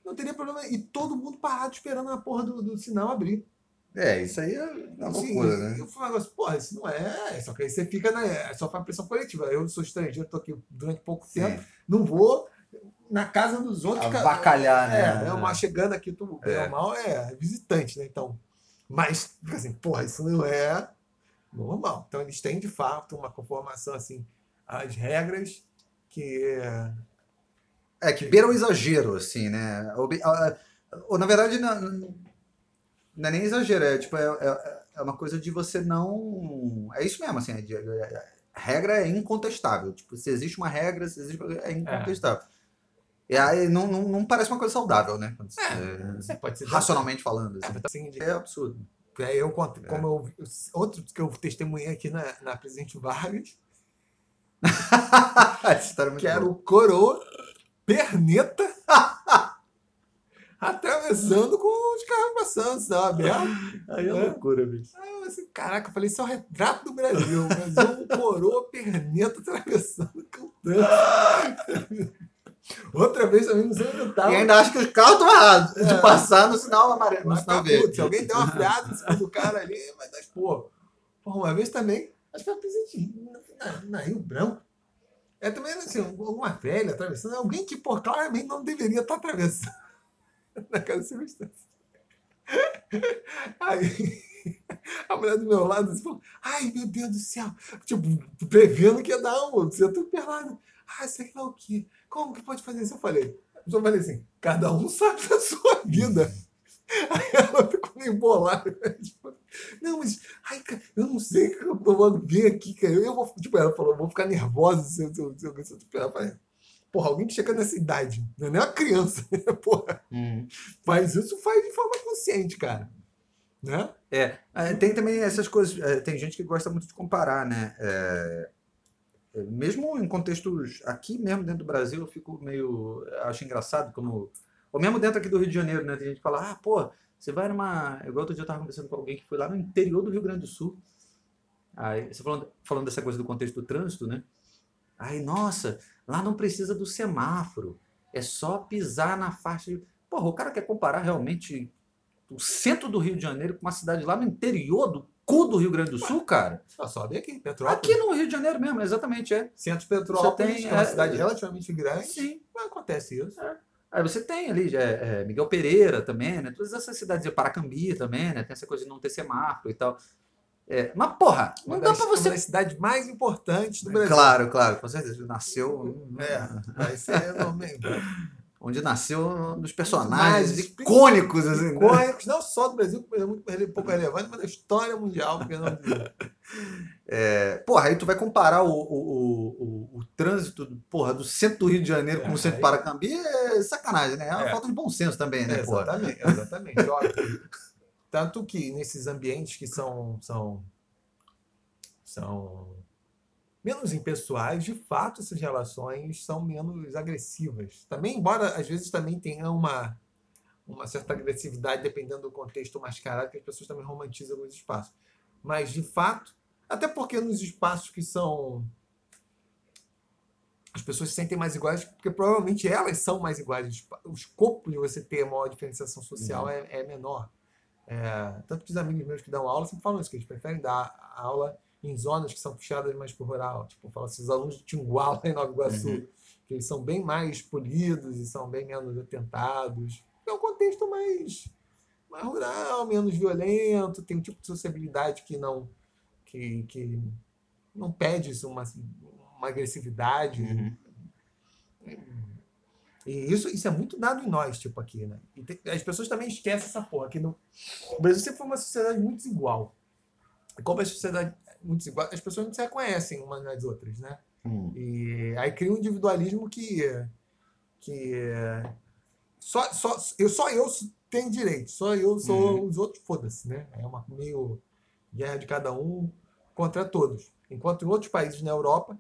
Não teria problema. E todo mundo parado esperando a porra do, do sinal abrir. É, isso aí é uma loucura, né? Eu falo assim, porra, isso não é. Só que aí você fica, né? Só faz pressão coletiva. Eu sou estrangeiro, tô aqui durante pouco tempo, Sim. não vou. na casa dos outros. cara, Avacalhar, né? É, é uma chegando aqui, tu É. ou mal, é visitante, né? Então, mas, fica assim, porra, isso não é normal. Então, eles têm, de fato, uma conformação, assim, as regras que... é, É, que beira o exagero, assim, né? Ou, na verdade, não, não é nem exagero, é tipo, é, é- é uma coisa de você não. É isso mesmo, assim, é de- é- a regra é incontestável. Tipo, se existe uma regra, se existe. É incontestável. E aí não, não, não parece uma coisa saudável, né? Quando você- pode ser... racionalmente falando. É, Assim. É absurdo. Eu conto, como eu, eu- outro que eu testemunhei aqui na, na Presidente Vargas, é que era o coroa perneta atravessando com os carros passando, sinal aberto. Aí é É. loucura, bicho. Aí eu assim, caraca, eu falei, isso é o retrato do Brasil. O Brasil é um coroa perneta atravessando com o trânsito. Outra vez também, não sei onde eu tava. E ainda acho que os carros estão errados É. de passar no sinal amarelo, no Mas sinal tá verde. se alguém der uma freada em cima do cara ali, dar expor. Porra, uma vez também, acho que foi presente na, na Rio Branco. É também assim, alguma velha atravessando, alguém que, pô, claramente não deveria estar atravessando naquela circunstância. Aí a mulher do meu lado assim, falou, ai meu Deus do céu, tipo, prevendo que ia dar um, você tudo pelado. Ah, sei lá o quê? Como que pode fazer isso? Eu falei, eu falei assim, cada um sabe da sua vida. Aí ela ficou meio bolada. Tipo, não, mas ai, cara, eu não sei que eu vou vir aqui, cara. Eu vou, tipo, ela falou, eu vou ficar nervosa se eu, se eu, se eu, se eu pegar. Eu falei, Porra, alguém que chega nessa idade, não é nem uma criança, né? Porra, Uhum. mas isso faz de forma consciente, cara. Né? É, é, tem também essas coisas. é, tem gente que gosta muito de comparar, né? É, é, mesmo em contextos aqui mesmo dentro do Brasil, eu fico meio. Acho engraçado como. Ou mesmo dentro aqui do Rio de Janeiro, né? Tem gente que fala, ah, pô, você vai numa. Igual outro dia eu tava conversando com alguém que foi lá no interior do Rio Grande do Sul. Aí, você falando, falando dessa coisa do contexto do trânsito, né? Aí, nossa, lá não precisa do semáforo. É só pisar na faixa de. Porra, o cara quer comparar realmente o centro do Rio de Janeiro com uma cidade lá no interior do cu do Rio Grande do Sul, cara? Só sobe aqui, Petrópolis. Aqui no Rio de Janeiro mesmo, exatamente, é. Centro de Petrópolis, tem, que é uma é, cidade é, relativamente grande. Sim. Mas acontece isso. Aí você tem ali é, é, Miguel Pereira também, né? Todas essas cidades, Paracambi também, né? Tem essa coisa de não ter semáforo e tal. É, mas, porra, não dá das, pra uma você. das cidades mais importantes do Brasil. Claro, claro, com certeza. Nasceu. É, vai ser normalmente. Onde nasceu um dos personagens icônicos, assim. né? icônicos, não só do Brasil, que é muito pouco relevante, mas da história mundial. Porque não. É, porra, aí tu vai comparar o, o, o, o, trânsito porra, do centro do Rio de Janeiro com É, o centro de aí- Paracambi é sacanagem, né? É uma É. falta de bom senso também, né, porra? exatamente, exatamente. Tanto que nesses ambientes que são, são, são menos impessoais, de fato, essas relações são menos agressivas. Também, embora às vezes também tenha uma, uma certa agressividade, dependendo do contexto mascarado, que as pessoas também romantizam alguns espaços. Mas, de fato, até porque nos espaços que são. As pessoas se sentem mais iguais, porque provavelmente elas são mais iguais. O escopo de você ter maior diferenciação social Uhum. é, é menor. É, tanto que os amigos meus que dão aula sempre falam isso, que eles preferem dar aula em zonas que são puxadas mais para o rural. Tipo, falam assim, os alunos de Tinguá, lá em Nova Iguaçu, Uhum. que eles são bem mais polidos e são bem menos atentados. É um contexto mais, mais rural, menos violento, tem um tipo de sociabilidade que não, que, que não pede isso, uma, uma agressividade. Uhum. E isso, isso é muito dado em nós, tipo, aqui, né? E tem- as pessoas também esquecem essa porra. Que no, o Brasil sempre foi uma sociedade muito desigual. E como a sociedade é muito desigual, as pessoas não se reconhecem umas nas outras, né? Uhum. E aí cria um individualismo que, que só, só, eu, só eu tenho direito, só eu sou Uhum. os outros, foda-se, né? É uma meio guerra de cada um contra todos. Enquanto em outros países na Europa,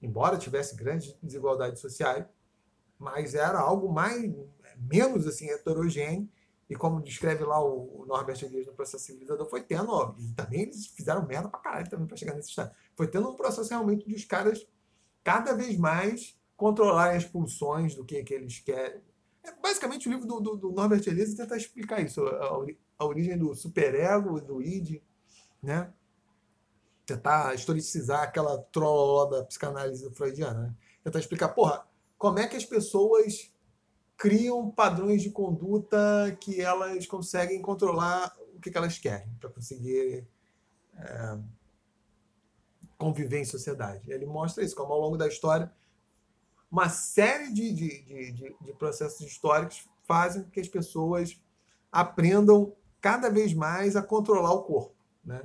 embora tivesse grandes desigualdades sociais, mas era algo mais menos assim heterogêneo e como descreve lá o, Norbert Elias no processo civilizador, foi tendo, ó, e também eles fizeram merda pra caralho também pra chegar nesse estado. Foi tendo um processo realmente de os caras cada vez mais controlarem as pulsões do que, que eles querem. É, basicamente, o livro do, do, do Norbert Elias tenta explicar isso, a, a origem do superego, do id, né? Tentar historicizar aquela trolló da psicanálise freudiana, né? Tentar explicar, porra, como é que as pessoas criam padrões de conduta que elas conseguem controlar o que, que elas querem para conseguir é, conviver em sociedade. Ele mostra isso, como ao longo da história, uma série de, de, de, de, processos históricos fazem com que as pessoas aprendam cada vez mais a controlar o corpo, né?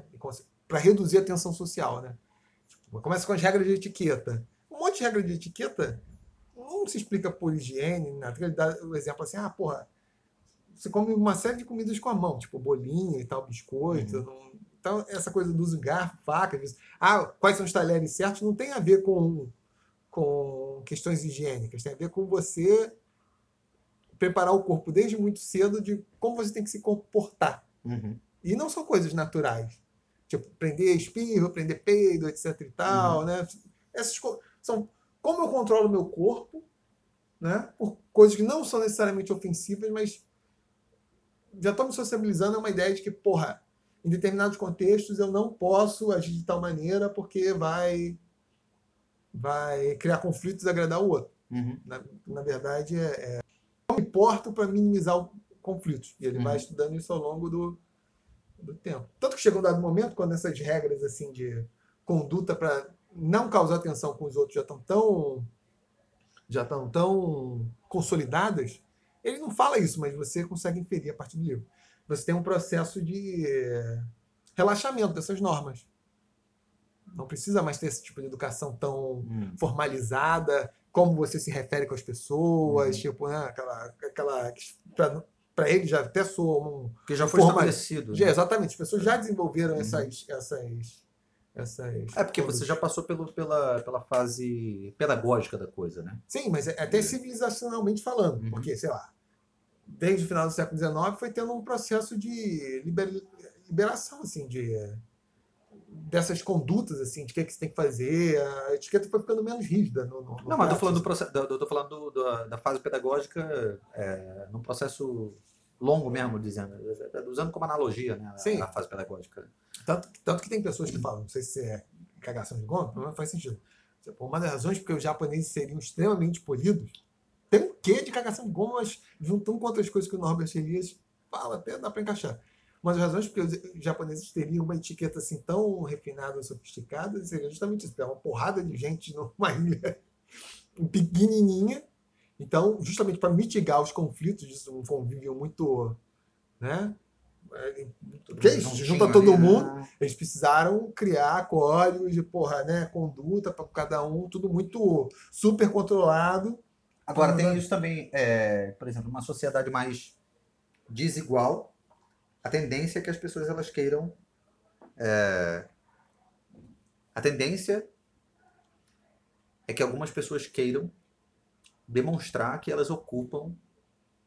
para reduzir a tensão social. Né? Tipo, começa com as regras de etiqueta. Um monte de regra de etiqueta não se explica por higiene, na ele dá o exemplo assim, ah, porra, você come uma série de comidas com a mão, tipo bolinho e tal, biscoito. Uhum. Não... Então, essa coisa do uso garfo, faca, ah, quais são os talheres certos, não tem a ver com, com questões higiênicas, tem a ver com você preparar o corpo desde muito cedo de como você tem que se comportar. Uhum. E não são coisas naturais. Tipo, prender espirro, prender peido, etc e tal, uhum. né? Essas são como eu controlo o meu corpo, né? Por coisas que não são necessariamente ofensivas, mas já estou me sociabilizando é uma ideia de que, porra, em determinados contextos eu não posso agir de tal maneira porque vai vai criar conflitos e agradar o outro. Uhum. Na, na verdade, é, é não me importo para minimizar o conflitos. E ele uhum. vai estudando isso ao longo do, do tempo. Tanto que chega um dado momento, quando essas regras assim de conduta para não causar tensão com os outros já estão tão já estão tão consolidadas, ele não fala isso, mas você consegue inferir a partir do livro. Você tem um processo de relaxamento dessas normas. Não precisa mais ter esse tipo de educação tão hum. formalizada, como você se refere com as pessoas, uhum. tipo, né, aquela, aquela para ele já até soa um. Que já foi estabelecido. Já, né? Exatamente, as pessoas já desenvolveram uhum. essas, essas essas. É porque você já passou pelo, pela, pela fase pedagógica da coisa, né? Sim, mas é até civilizacionalmente falando, uhum. porque, sei lá, desde o final do século XIX foi tendo um processo de liber, liberação, assim, de dessas condutas, assim, de o que, é que você tem que fazer. A etiqueta foi ficando menos rígida. No, no, Não, mas estou falando, do processo, tô falando do, do, da fase pedagógica é, num processo longo mesmo, dizendo, usando como analogia né, Sim. a, fase pedagógica. Tanto, tanto que tem pessoas que falam, não sei se é cagação de goma, mas faz sentido. Uma das razões porque os japoneses seriam extremamente polidos tem um quê de cagação de goma, mas juntando com outras coisas que o Norbert Elias fala, até dá para encaixar. Mas as razões porque os japoneses teriam uma etiqueta assim tão refinada, sofisticada, seria justamente isso. É uma porrada de gente numa ilha pequenininha então, justamente para mitigar os conflitos, isso um convívio muito, né? Porque é isso, junta todo mundo, eles precisaram criar códigos de porra, né, conduta para cada um, tudo muito super controlado. Agora tem isso também, é, por exemplo, uma sociedade mais desigual, a tendência é que as pessoas elas queiram é, a tendência é que algumas pessoas queiram demonstrar que elas ocupam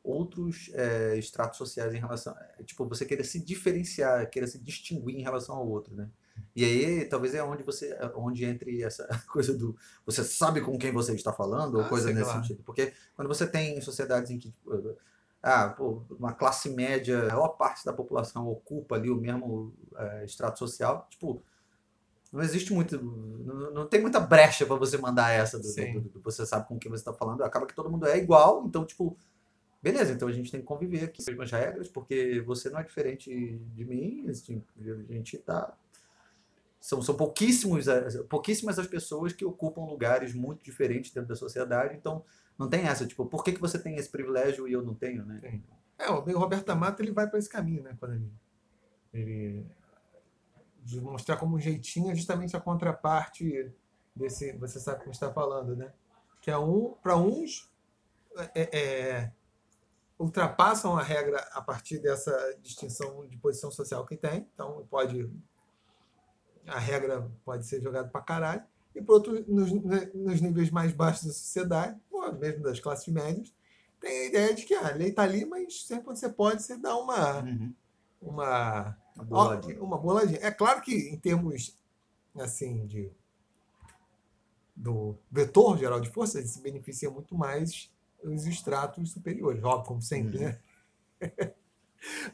outros é, estratos sociais em relação. É, tipo, você querer se diferenciar, querer se distinguir em relação ao outro, né? E aí, talvez é onde você, onde entre essa coisa do você sabe com quem você está falando, ou ah, coisa nesse sentido. Porque quando você tem sociedades em que, tipo, ah, pô, uma classe média, a maior parte da população ocupa ali o mesmo é, extrato social, tipo, não existe muito. Não, não tem muita brecha para você mandar essa. Do, do, do, você sabe com quem você está falando. Acaba que todo mundo é igual. Então, tipo, beleza, então a gente tem que conviver aqui com as regras, porque você não é diferente de mim. A gente tá. São, são pouquíssimos, pouquíssimas as pessoas que ocupam lugares muito diferentes dentro da sociedade. Então, não tem essa, tipo, por que, que você tem esse privilégio e eu não tenho, né? É, o Roberto Amato ele vai para esse caminho, né? Quando ele, ele de mostrar como um jeitinho é justamente a contraparte desse, você sabe como está falando, né? Que é um, para uns, é, é, ultrapassam a regra a partir dessa distinção de posição social que tem, então pode a regra pode ser jogada para caralho, e por outro, nos, nos níveis mais baixos da sociedade, ou mesmo das classes médias, tem a ideia de que ah, a lei está ali, mas sempre quando você pode, você dá uma, uhum. uma uma boladinha. Uma boladinha. É claro que em termos assim de do vetor geral de força, ele se beneficia muito mais os estratos superiores, óbvio, como sempre, uhum. né?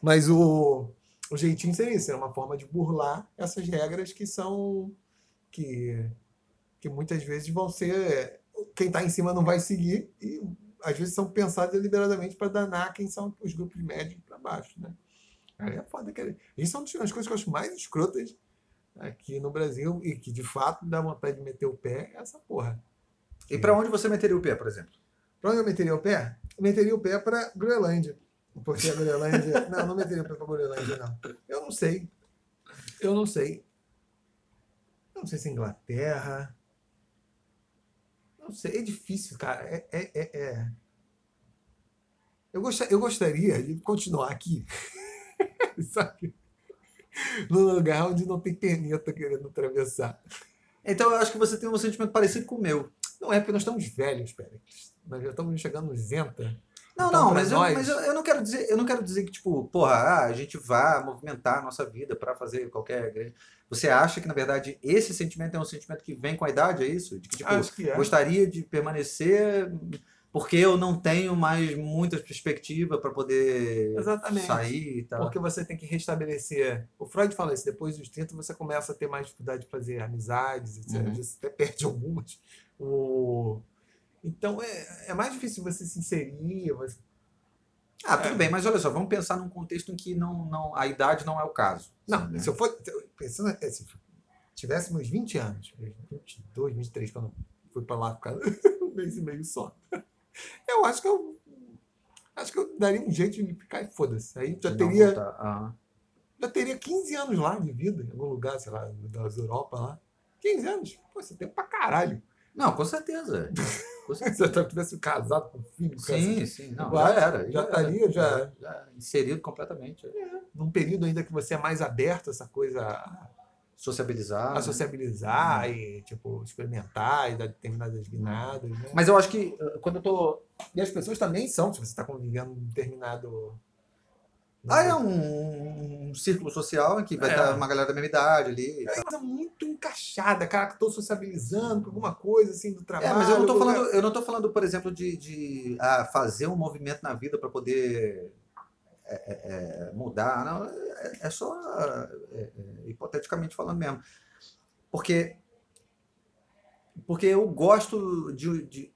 Mas o, o jeitinho seria isso, é uma forma de burlar essas regras que são que, que muitas vezes vão ser quem está em cima não vai seguir e às vezes são pensados deliberadamente para danar quem são os grupos médios para baixo, né? Aí é foda, cara. Isso é uma das coisas que eu acho mais escrotas aqui no Brasil e que de fato dá vontade de meter o pé é essa porra. E para onde você meteria o pé, por exemplo? Para onde eu meteria o pé? Eu meteria o pé para Groenlândia. Porque a Groenlândia. não, não meteria o pé para Groenlândia, não. Eu não sei. Eu não sei. Eu não sei se é Inglaterra. Não sei, é difícil, cara. É, é, é, é. Eu, gostaria, eu gostaria de continuar aqui. Sabe? Num lugar onde não tem perneta querendo atravessar. Então eu acho que você tem um sentimento parecido com o meu. Não é porque nós estamos velhos, Pérez. Nós já estamos chegando nos 90. Não, Então, não, mas, eu, nós- mas eu, eu não quero dizer, eu não quero dizer que, tipo, porra, ah, a gente vá movimentar a nossa vida para fazer qualquer grande. Você acha que, na verdade, esse sentimento é um sentimento que vem com a idade, é isso? De que, tipo, que é. gostaria de permanecer porque eu não tenho mais muita perspectiva para poder Exatamente. sair e tal. Porque você tem que restabelecer. O Freud fala isso, depois dos 30 você começa a ter mais dificuldade de fazer amizades, etc. Uhum. Você até perde algumas. O... Então é, é mais difícil você se inserir. Você... Ah, tudo É. bem, mas olha só, vamos pensar num contexto em que não, não, a idade não é o caso. Não, né? se eu for. Pensando, é, se tivesse meus 20 anos, 22, 23, quando fui para lá ficar um mês e meio só. Eu acho que eu. Acho que eu daria um jeito de ficar e foda-se. Aí já teria. Ah. já teria 15 anos lá de vida, em algum lugar, sei lá, das Europa lá. 15 anos? Pô, você tem pra caralho. Não, com certeza. Com Se certeza. você tivesse casado com um filho, Sim, sim. Não, já era. já estaria, já- já inserido completamente. num período ainda que você é mais aberto a essa coisa a, Sociabilizar. a né? sociabilizar e, tipo, experimentar e dar determinadas guinadas, né? Mas eu acho que uh, quando eu tô. E as pessoas também são, se você está convivendo em determinado... Ah, é um, um círculo social em que vai É. estar uma galera da mesma idade ali. É uma coisa muito encaixada, cara, que estou sociabilizando com alguma coisa, assim, do trabalho. É, mas eu não alguma- falando, eu não tô falando, por exemplo, de, de ah, fazer um movimento na vida para poder é, é, é, mudar. Não, é, é só é, hipoteticamente falando mesmo. Porque, porque eu gosto de, de-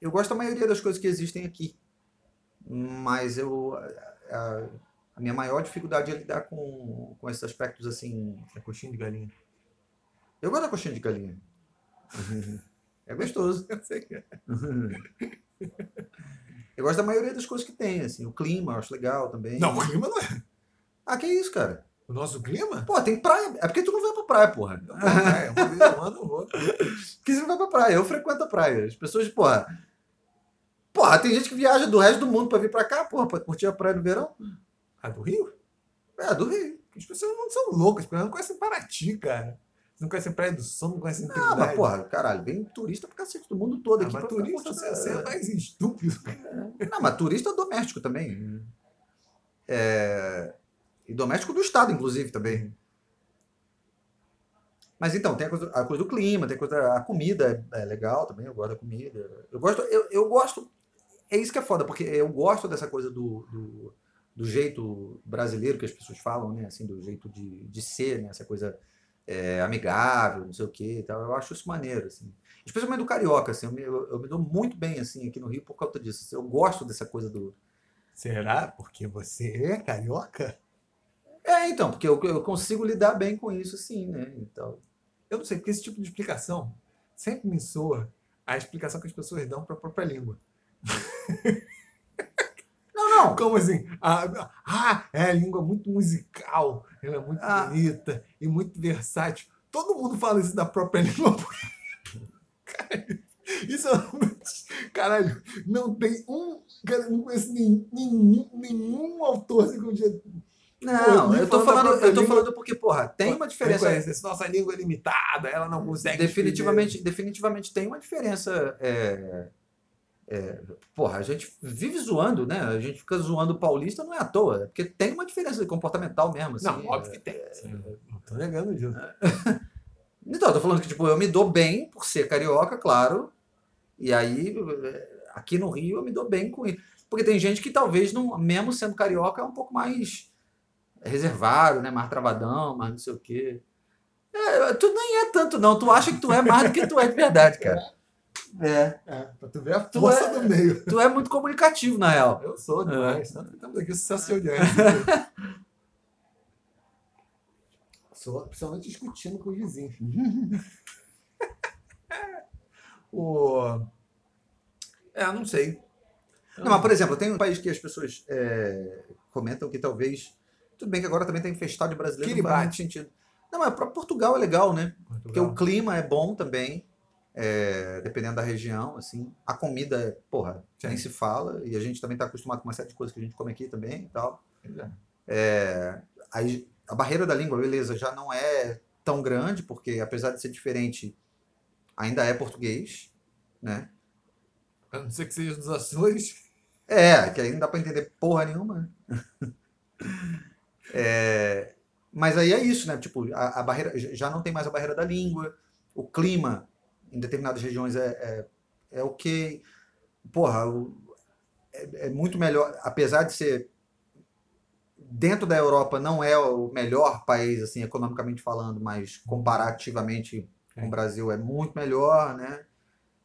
Eu gosto da maioria das coisas que existem aqui. Mas eu. A, a minha maior dificuldade é lidar com, com esses aspectos assim. É coxinha de galinha. Eu gosto da coxinha de galinha. É gostoso. Eu sei que é. Eu gosto da maioria das coisas que tem, assim. O clima, eu acho legal também. Não, o clima não é. Ah, que isso, cara? O nosso clima? Pô, tem praia. É porque tu não vai pra praia, porra. Não, é, uma vez eu ando, vou. Porque você não vai pra praia. Eu frequento a praia. As pessoas, porra. Porra, tem gente que viaja do resto do mundo pra vir pra cá, porra, pra curtir a praia no verão. Ah, do Rio? É, do Rio. As pessoas não são loucas, porque elas não conhecem Paraty, cara. Não conhecem Praia do Sul, não conhecem Ah, mas, porra, caralho, vem turista pra cacete do mundo todo Ah, aqui. mas turista você, você é mais estúpido. cara. Não, mas turista doméstico também. É, E doméstico do Estado, inclusive, também. Mas então, tem a coisa, a coisa do clima, tem a coisa. A comida é, é legal também, eu gosto da comida. Eu gosto, eu, eu gosto. É isso que é foda, porque eu gosto dessa coisa do, do, do jeito brasileiro que as pessoas falam, né? Assim, do jeito de, de ser, né? Essa coisa é, amigável, não sei o quê e tal. Eu acho isso maneiro, assim. Especialmente do carioca, assim. Eu me, eu, eu me dou muito bem, assim, aqui no Rio por causa disso. Eu gosto dessa coisa do. Será? Porque você é carioca? É, então, porque eu, eu consigo lidar bem com isso, sim, né? Então, Eu não sei, porque esse tipo de explicação sempre me soa a explicação que as pessoas dão para a própria língua. não. Como assim? Ah, ah, é a língua muito musical, ela é muito Ah. bonita e muito versátil. Todo mundo fala isso da própria língua. Caralho, isso é... Caralho, não tem um... Cara, não conheço nem- nenhum, nenhum autor assim, que dia... Não, me eu tô falando eu tô língua- falando porque, porra, tem uma diferença. Reconhece, essa nossa língua é limitada, ela não consegue... Definitivamente, definitivamente tem uma diferença. é, é, porra, a gente vive zoando, né? A gente fica zoando o paulista, não é à toa, é porque tem uma diferença comportamental mesmo. Assim, Não, é. óbvio que tem. Não tô negando disso. Então, eu tô falando que, tipo, eu me dou bem por ser carioca, claro. E aí, é, aqui no Rio, eu me dou bem com isso. Porque tem gente que talvez, não, mesmo sendo carioca, é um pouco mais reservado, né? Mais travadão, mais não sei o quê. É, tu nem é tanto, não. Tu acha que tu é mais do que tu é de verdade, cara. É. É, pra tu ver a força é- do meio. Tu é muito comunicativo, na real. Eu sou É. demais. Tanto que Estamos aqui sucesso de sou, principalmente discutindo com os vizinhos. o... É, não sei. Não, mas, por exemplo, tem um país que as pessoas é, comentam que talvez. Tudo bem que agora também está infestado de brasileiro, não faz muito Kiribati. sentido. Não, mas para Portugal é legal, né? Porque o Portugal. clima é bom também, é, dependendo da região, assim. A comida porra, nem se fala. E a gente também está acostumado com uma série de coisas que a gente come aqui também e tal. É. É, aí, a barreira da língua, beleza, já não é tão grande, porque apesar de ser diferente, ainda é português, né? A não ser que seja dos Açores. É, que aí não dá pra entender porra nenhuma. É, mas aí é isso, né? Tipo, a, a barreira já não tem mais a barreira da língua, o clima em determinadas regiões é, é, é ok. Porra, o- é, é muito melhor, apesar de ser dentro da Europa não é o melhor país, assim, economicamente falando, mas comparativamente com É. o Brasil é muito melhor, né?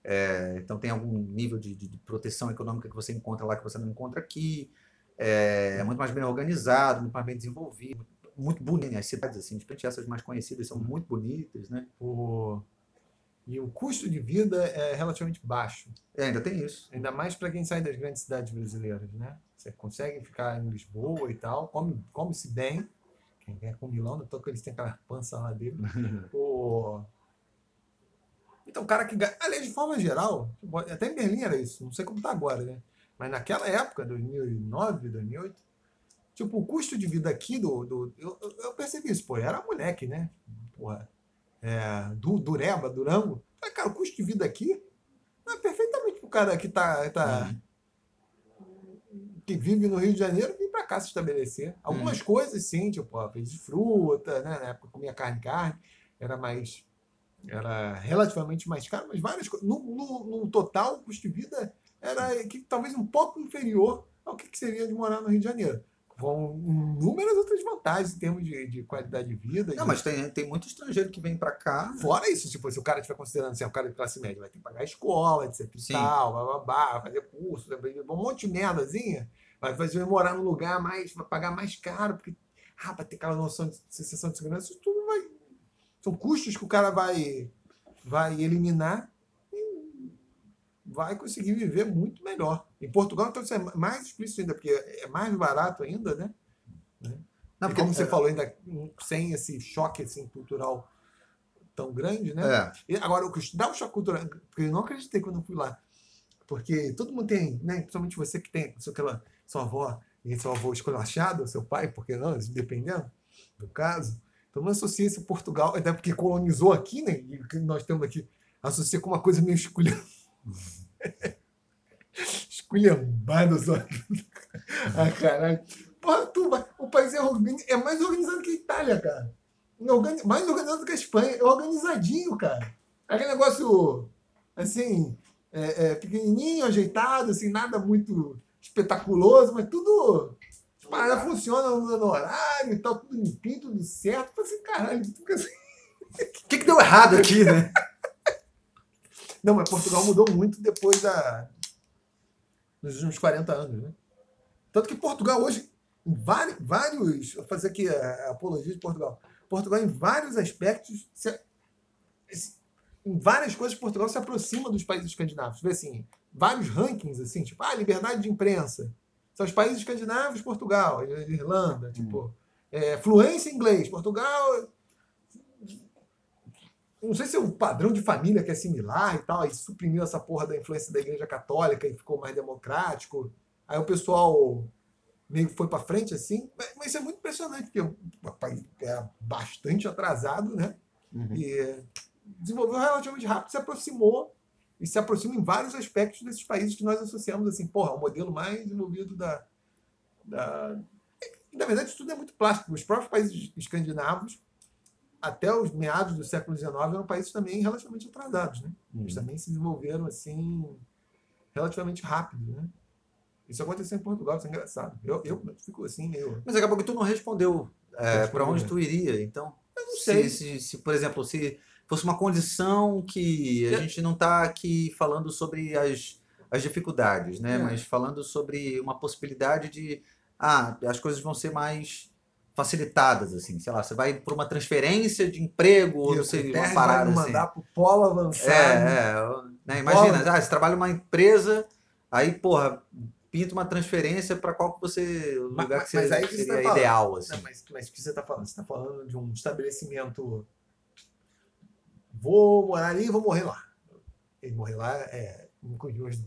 É, então tem algum nível de, de- proteção econômica que você encontra lá que você não encontra aqui. É, é muito mais bem organizado, muito mais bem desenvolvido, muito bonito. né? As cidades, assim, de repente essas mais conhecidas são muito bonitas, né? O... E o custo de vida é relativamente baixo. É, ainda tem isso. Ainda mais para quem sai das grandes cidades brasileiras, né? Você consegue ficar em Lisboa e tal, come- come-se bem. Quem quer com Milão, não tô que eles têm aquela pança lá dele. O... Então, o cara que ganha. Aliás, de forma geral, até em Berlim era isso, não sei como tá agora, né? Mas naquela época, 2009, 2008, tipo, o custo de vida aqui do. do eu, eu- percebi isso, pô, era moleque, né? Porra. É, du, Dureba, Durango. Falei, cara, o custo de vida aqui é perfeitamente pro cara que tá. tá que vive no Rio de Janeiro vir para cá se estabelecer. Algumas coisas, sim, tipo, ó, de fruta, né? Na época comia carne, carne, era mais. Era relativamente mais caro, mas várias coisas. No, no, no total, o custo de vida era que, talvez um pouco inferior ao que, que seria de morar no Rio de Janeiro. Com inúmeras outras vantagens em termos de, de qualidade de vida. Não, de- mas tem, tem muito estrangeiro que vem pra cá. Fora isso, tipo, se o cara estiver considerando ser um cara de classe média, vai ter que pagar a escola, etc e tal, bababá, vai fazer curso, um monte de merdazinha, vai fazer morar num lugar mais, vai pagar mais caro, porque, ah, vai ter aquela noção de sensação de segurança, isso tudo vai. São custos que o cara vai, vai eliminar vai conseguir viver muito melhor. Em Portugal, então, isso é mais explícito ainda, porque é mais barato ainda, né? Não, e como você é, falou, ainda sem esse choque assim, cultural tão grande, né? É, E agora, o que dá um choque cultural, porque eu não acreditei quando eu fui lá. Porque todo mundo tem, né? Principalmente você que tem sua, aquela, sua avó e seu avô esculachado, seu pai, porque não, dependendo do caso. Todo mundo associa esse Portugal, até porque colonizou aqui, né? E o nós temos aqui associa com uma coisa meio esculhambada. esculhambada, só. ah, caralho. Porra, tu, o país é, é mais organizado que a Itália, cara. Mais organizado que a Espanha. É organizadinho, cara. Aquele negócio, assim, é, é, pequenininho, ajeitado, assim, nada muito espetaculoso, mas tudo. As paradas funcionam no horário e tal, tudo limpinho, tudo certo. Fala assim, caralho, assim. O que, que deu errado aqui, né? Não, mas Portugal mudou muito depois da. nos últimos 40 anos, né? Tanto que Portugal hoje, em vários. vários vou fazer aqui a, apologia de Portugal. Portugal, em vários aspectos, se- em várias coisas, Portugal se aproxima dos países escandinavos. Vê assim, vários rankings, assim, tipo, ah, liberdade de imprensa. São os países escandinavos, Portugal, Irlanda, tipo, é, fluência em inglês, Portugal. Não sei se é o padrão de família que é similar e tal, aí suprimiu essa porra da influência da Igreja Católica e ficou mais democrático. Aí o pessoal meio que foi para frente assim, mas, mas isso é muito impressionante, porque o país é bastante atrasado, né? Uhum. E desenvolveu relativamente rápido, se aproximou e se aproxima em vários aspectos desses países que nós associamos assim, porra, o modelo mais desenvolvido da, da... Na verdade, isso tudo é muito plástico. Os próprios países escandinavos, até os meados do século XIX, eram países também relativamente atrasados, né? Eles também se desenvolveram assim relativamente rápido, né? Isso aconteceu em Portugal, isso é engraçado. Eu, eu fico assim meio. Mas acabou que tu não respondeu é, para onde tu iria. Então, Eu não se, sei. se, se, por exemplo, se fosse uma condição que a É. gente não está aqui falando sobre as, as dificuldades, né? É. Mas falando sobre uma possibilidade de, ah, as coisas vão ser mais facilitadas, assim, sei lá, você vai por uma transferência de emprego, ou não sei, uma parada vai assim. mandar pro polo avançado. É, é, né? Imagina, Bola. ah, você trabalha numa empresa, aí, porra, pinta uma transferência para qual que você, o Mas- lugar mas- que mas seria, aí que você seria tá falando. ideal, assim. Não, mas, mas o que você está falando? Você está falando de um estabelecimento. Vou morar ali e vou morrer lá. E morrer lá é uns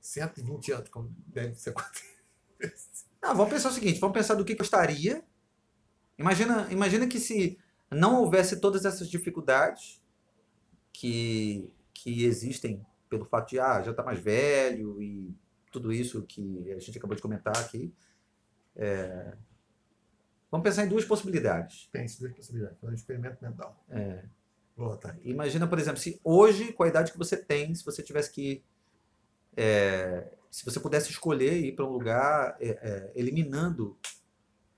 120 anos, como deve ser. Ah, vamos pensar o seguinte, vamos pensar do que gostaria. Imagina, imagina que se não houvesse todas essas dificuldades que, que existem pelo fato de, ah, já está mais velho e tudo isso que a gente acabou de comentar aqui. É, Vamos pensar em duas possibilidades. Pense duas possibilidades. Fazer um experimento mental. É, aqui. Imagina, por exemplo, se hoje, com a idade que você tem, se você tivesse que. é, se você pudesse escolher ir para um lugar é, é, eliminando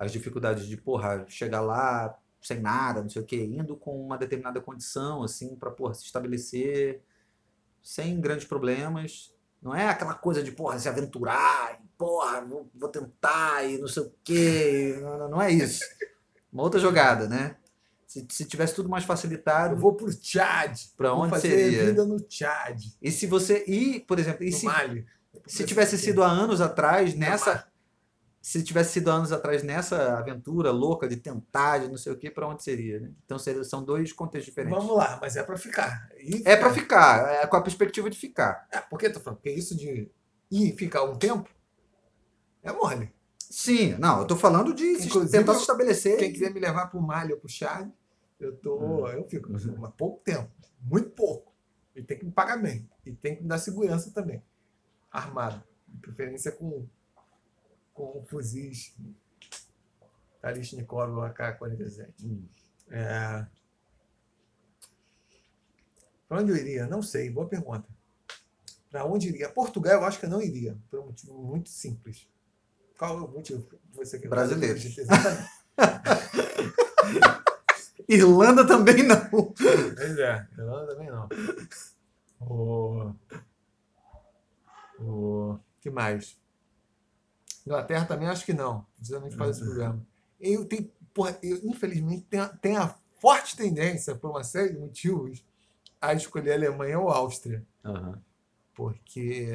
as dificuldades de, porra, chegar lá sem nada, não sei o quê, indo com uma determinada condição, assim, para, porra, se estabelecer sem grandes problemas. Não é aquela coisa de, porra, se aventurar, e, porra, vou, vou tentar e não sei o quê. Não, não- é isso. Uma outra jogada, né? Se, se tivesse tudo mais facilitado. Eu vou pro Tchad. Pra Vou onde fazer seria? vida no Tchad. E se você. E, por exemplo, e no se, Mali. se tivesse sido há anos atrás nessa. Se tivesse sido anos atrás nessa aventura louca de tentar, de não sei o que, pra onde seria, né? Então seria- são dois contextos diferentes. Vamos lá, mas é para ficar. E É pra ficar, é com a perspectiva de ficar. É, por que eu tô falando? Porque isso de ir e ficar um tempo é mole. Sim, não, eu tô falando de Inclusive, tentar se estabelecer. Quem quiser me levar pro Mali ou pro Chad, eu tô. Hum. Eu fico. Mas pouco tempo. Muito pouco. E tem que me pagar bem. E tem que me dar segurança também. Armado. De preferência com, com fuzis Kalishnikov ou AK-47. Hum. É... Para onde eu iria? Não sei. Boa pergunta. Para onde iria? Portugal eu acho que eu não iria. Por um motivo muito simples. Qual é o motivo que você quer. Exatamente. Irlanda também não. Pois é, Irlanda também não. O... O... que mais? Inglaterra também acho que não. Precisamente para esse programa. Eu tenho, porra, eu, infelizmente, tenho, a- tenho a forte tendência, por uma série de motivos, a escolher Alemanha ou Áustria. Aham. Porque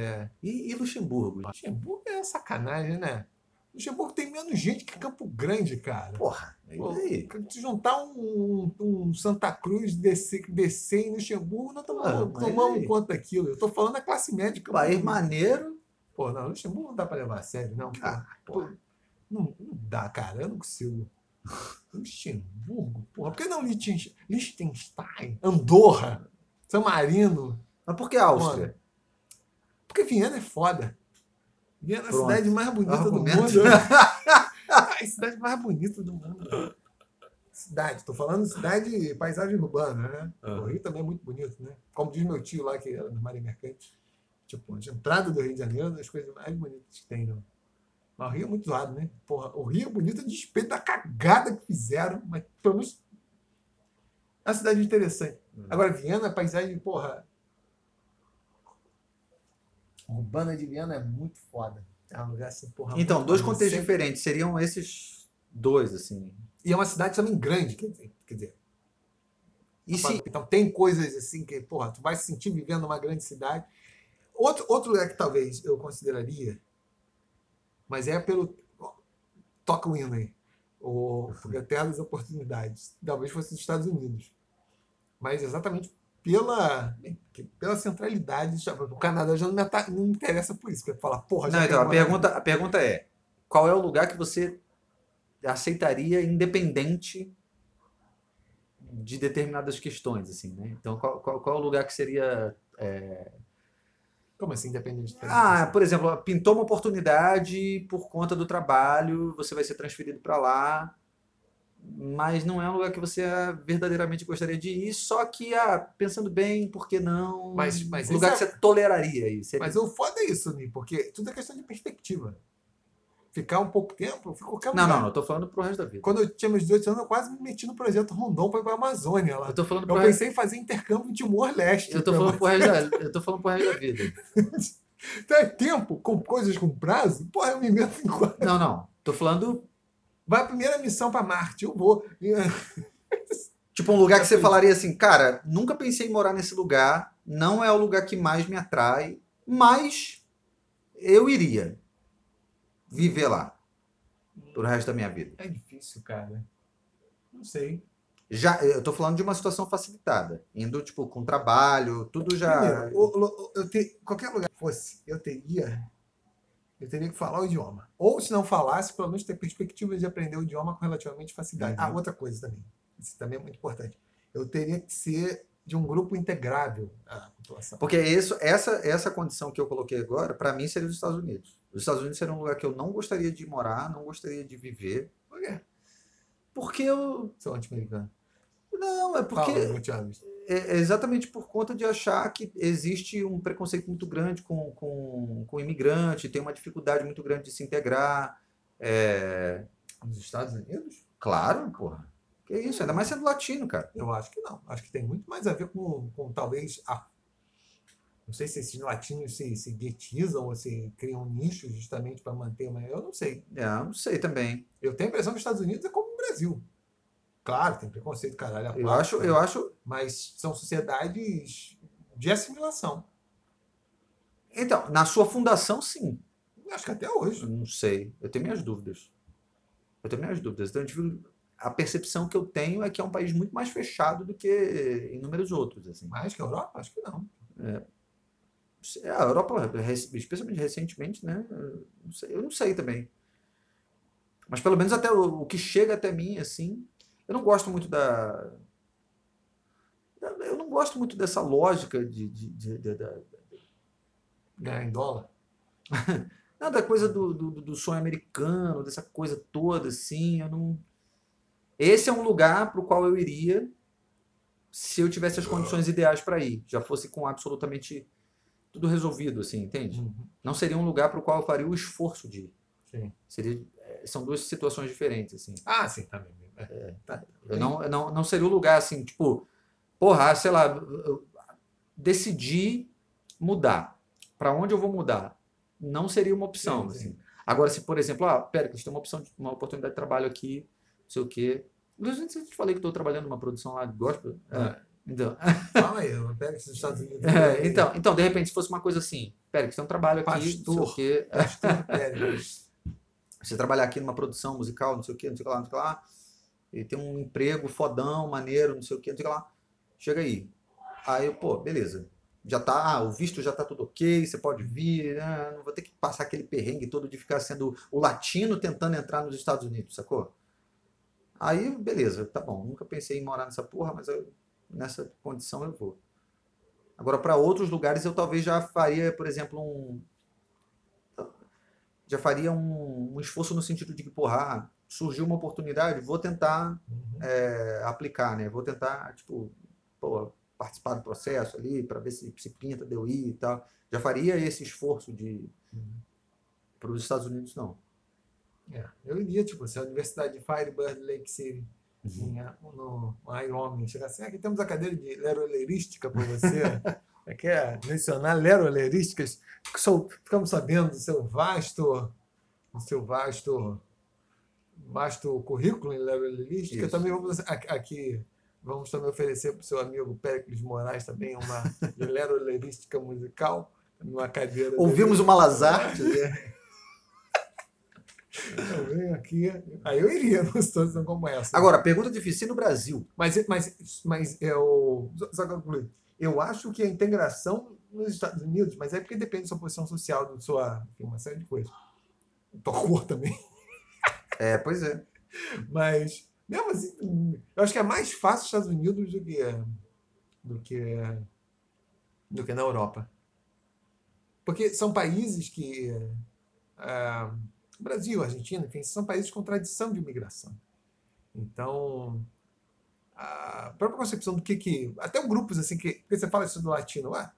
E, e Luxemburgo? Luxemburgo é sacanagem, né? Luxemburgo tem menos gente que Campo Grande, cara. Porra, é aí. Se juntar um, um Santa Cruz, descer, descer em Luxemburgo, nós Ah, tomamos, mas tomamos aí? conta daquilo. Eu tô falando da classe média. País maneiro. Pô, não, Luxemburgo não dá pra levar a sério, não. Pô, Ah, Pô, não, não dá, cara. Eu não consigo. Luxemburgo? Porra, por que não Liechtenstein? Andorra? San Marino? Mas por que Áustria? Porque Viena é foda. Viena é a cidade mais bonita Argumento. do mundo. a cidade mais bonita do mundo. Cidade, tô falando cidade, paisagem urbana, né? Aham. O Rio também é muito bonito, né? Como diz meu tio lá, que era no Maria Mercante. Tipo, a entrada do Rio de Janeiro é uma das coisas mais bonitas que tem, não. Mas o Rio é muito zoado, né? Porra, o Rio é bonito a despeito da cagada que fizeram, mas pelo menos é uma cidade interessante. Hum. Agora, Viena, a paisagem, porra. Urbana de Viena é muito foda. É um lugar assim, porra. Então, dois contextos Sempre- diferentes. Seriam esses dois, assim. E é uma cidade também grande, quer dizer. Quer dizer E se, Então tem coisas assim que, porra, tu vai se sentir vivendo numa grande cidade. Outro, outro lugar que talvez eu consideraria, mas é pelo. Toca o hino aí. O é Terra das Oportunidades. Talvez fosse os Estados Unidos. Mas exatamente pela, pela centralidade. O Canadá já não me, não me interessa por isso. Porque falar, porra, Não, então, a pergunta, a pergunta é: qual é o lugar que você aceitaria independente de determinadas questões, assim, né? Então, qual, qual, qual é o lugar que seria. Como assim, independente de Ah, por exemplo, pintou uma oportunidade por conta do trabalho, você vai ser transferido para lá, mas não é um lugar que você ah, verdadeiramente gostaria de ir, só que, ah, pensando bem, por que não? Mas- mas um lugar que esse você toleraria. Seria... Mas o foda é isso, Ni, porque tudo é questão de perspectiva. Ficar um pouco tempo, eu fico qualquer Não, lugar. não, não, eu tô falando pro resto da vida. Quando eu tinha meus 18 anos, eu quase me meti no projeto Rondon para ir para a Amazônia lá. Eu tô falando Eu pensei em fazer intercâmbio de Timor-Leste. eu tô pra- falando pro resto da, eu tô falando pro resto da vida. Tem tempo, com coisas com prazo, porra, eu me meto em quatro. Não, não. Tô falando Vai a primeira missão para Marte, eu vou. Tipo, um lugar que você falaria assim, cara, nunca pensei em morar nesse lugar, não é o lugar que mais me atrai, mas eu iria viver lá pro resto da minha vida. É difícil, cara. Não sei. Já, eu tô falando de uma situação facilitada, indo, tipo, com trabalho, tudo já... Primeiro, o- eu te- qualquer lugar que fosse, eu teria, eu teria que falar o idioma. Ou se não falasse, pelo menos ter perspectiva de aprender o idioma com relativamente facilidade. Uhum. Ah, outra coisa também. Isso também é muito importante. Eu teria que ser de um grupo integrável à população. Porque isso, essa, essa condição que eu coloquei agora, pra mim, seria os Estados Unidos. Os Estados Unidos seria um lugar que eu não gostaria de morar, não gostaria de viver. Por quê? Porque eu... Sou anti-americano. Não, é porque... Fala, é é exatamente por conta de achar que existe um preconceito muito grande com, com, com imigrante, tem uma dificuldade muito grande de se integrar. É, Nos Estados Unidos? claro, porra. Que isso, ainda mais sendo latino, cara. Eu acho que não. Acho que tem muito mais a ver com, com talvez a. Não sei se esses latinos se, se guetizam ou se criam nichos justamente para manter uma. Eu não sei. É, eu não sei também. Eu tenho a impressão que os Estados Unidos é como o Brasil. Claro, tem preconceito, caralho. a Eu acho, né? eu acho. Mas são sociedades de assimilação. Então, na sua fundação, sim. Acho que até hoje. Eu não sei. Eu tenho minhas dúvidas. Eu tenho minhas dúvidas. Então, a percepção que eu tenho é que é um país muito mais fechado do que inúmeros outros. Assim. Mais que a Europa? Acho que não. A Europa, especialmente recentemente, né? eu não sei- Eu não sei também. Mas pelo menos até o, o que chega até mim, assim, eu não gosto muito da. Eu não gosto muito dessa lógica de, de- de- de- da, Ganhar em dólar. não, da coisa do, do, do sonho americano, dessa coisa toda, assim. Eu não. Esse é um lugar para o qual eu iria se eu tivesse as condições ideais para ir. Já fosse com absolutamente tudo resolvido, assim, entende? Uhum. não seria um lugar para o qual eu faria o esforço de ir. Sim. Seria, eh, são duas situações diferentes, assim. Ah, sim, também. É. Tá. Eu não, eu não, não seria o lugar, assim, tipo, porra, sei lá, eu- decidi mudar. Para onde eu vou mudar? Não seria uma opção, Sim, sim. assim. Agora, se, por exemplo, ah, pera, que tem uma opção, de- uma oportunidade de trabalho aqui, não sei o quê. Inclusive, eu te falei que estou trabalhando numa produção lá de gospel. Ah. É, então, Fala aí, eu pego esses Estados Unidos. é, então, então, de repente, se fosse uma coisa assim, que tem um trabalho aqui, o Pastor. Pastor Pérez. você trabalhar aqui numa produção musical, não sei o que, não sei o que lá, não sei o que lá, e tem um emprego fodão, maneiro, não sei o que, não sei o que lá. Chega aí. Aí eu, pô, beleza. Já tá, ah, o visto já tá tudo ok, você pode vir, né, não vou ter que passar aquele perrengue todo de ficar sendo o latino tentando entrar nos Estados Unidos, sacou? Aí, beleza, tá bom. Nunca pensei em morar nessa porra, mas eu- nessa condição eu vou. Agora, para outros lugares, eu talvez já faria, por exemplo, um. Já faria um, um esforço no sentido de que, porra, ah, surgiu uma oportunidade, vou tentar Uhum. é, aplicar, né? Vou tentar, tipo, pô, participar do processo ali, para ver se, se pinta de eu ir e tal. Já faria esse esforço de. Uhum. Para os Estados Unidos, não. É, eu iria, tipo, se a Universidade de Firebird Lake City, em, no Wyoming, chegar assim, "Ah, aqui temos a cadeira de leroleirística para você. É que é mencionar leroleirísticas, ficamos sabendo do seu vasto, do seu vasto, vasto currículo em leroleirística. Também vamos aqui, vamos também oferecer para o seu amigo Péricles Moraes também uma leroleirística musical, uma cadeira. Ouvimos dele. uma Lazarte, né? Eu venho aqui, aí eu iria numa situação como essa. Agora, pergunta difícil. No Brasil? Mas, mas, mas eu. Só, só concluir. Eu acho que a integração nos Estados Unidos, mas é porque depende da sua posição social, da sua. Uma série de coisas. Tua cor também. É, pois é. Mas, mesmo assim, eu acho que é mais fácil nos Estados Unidos do que. do que. do que na Europa. Porque são países que. Brasil, Argentina, enfim, são países com tradição de imigração. Então, a própria concepção do que que. Até grupos assim, que. Porque você fala isso do latino lá,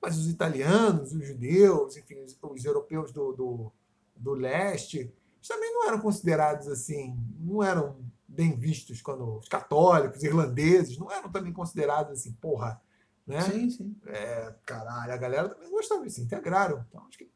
mas os italianos, os judeus, enfim, os, os europeus do, do, do leste, eles também não eram considerados assim, não eram bem vistos quando os católicos, irlandeses, não eram também considerados assim, porra, né? Sim, sim. É, caralho, a galera também gostava, se integraram. Então, acho que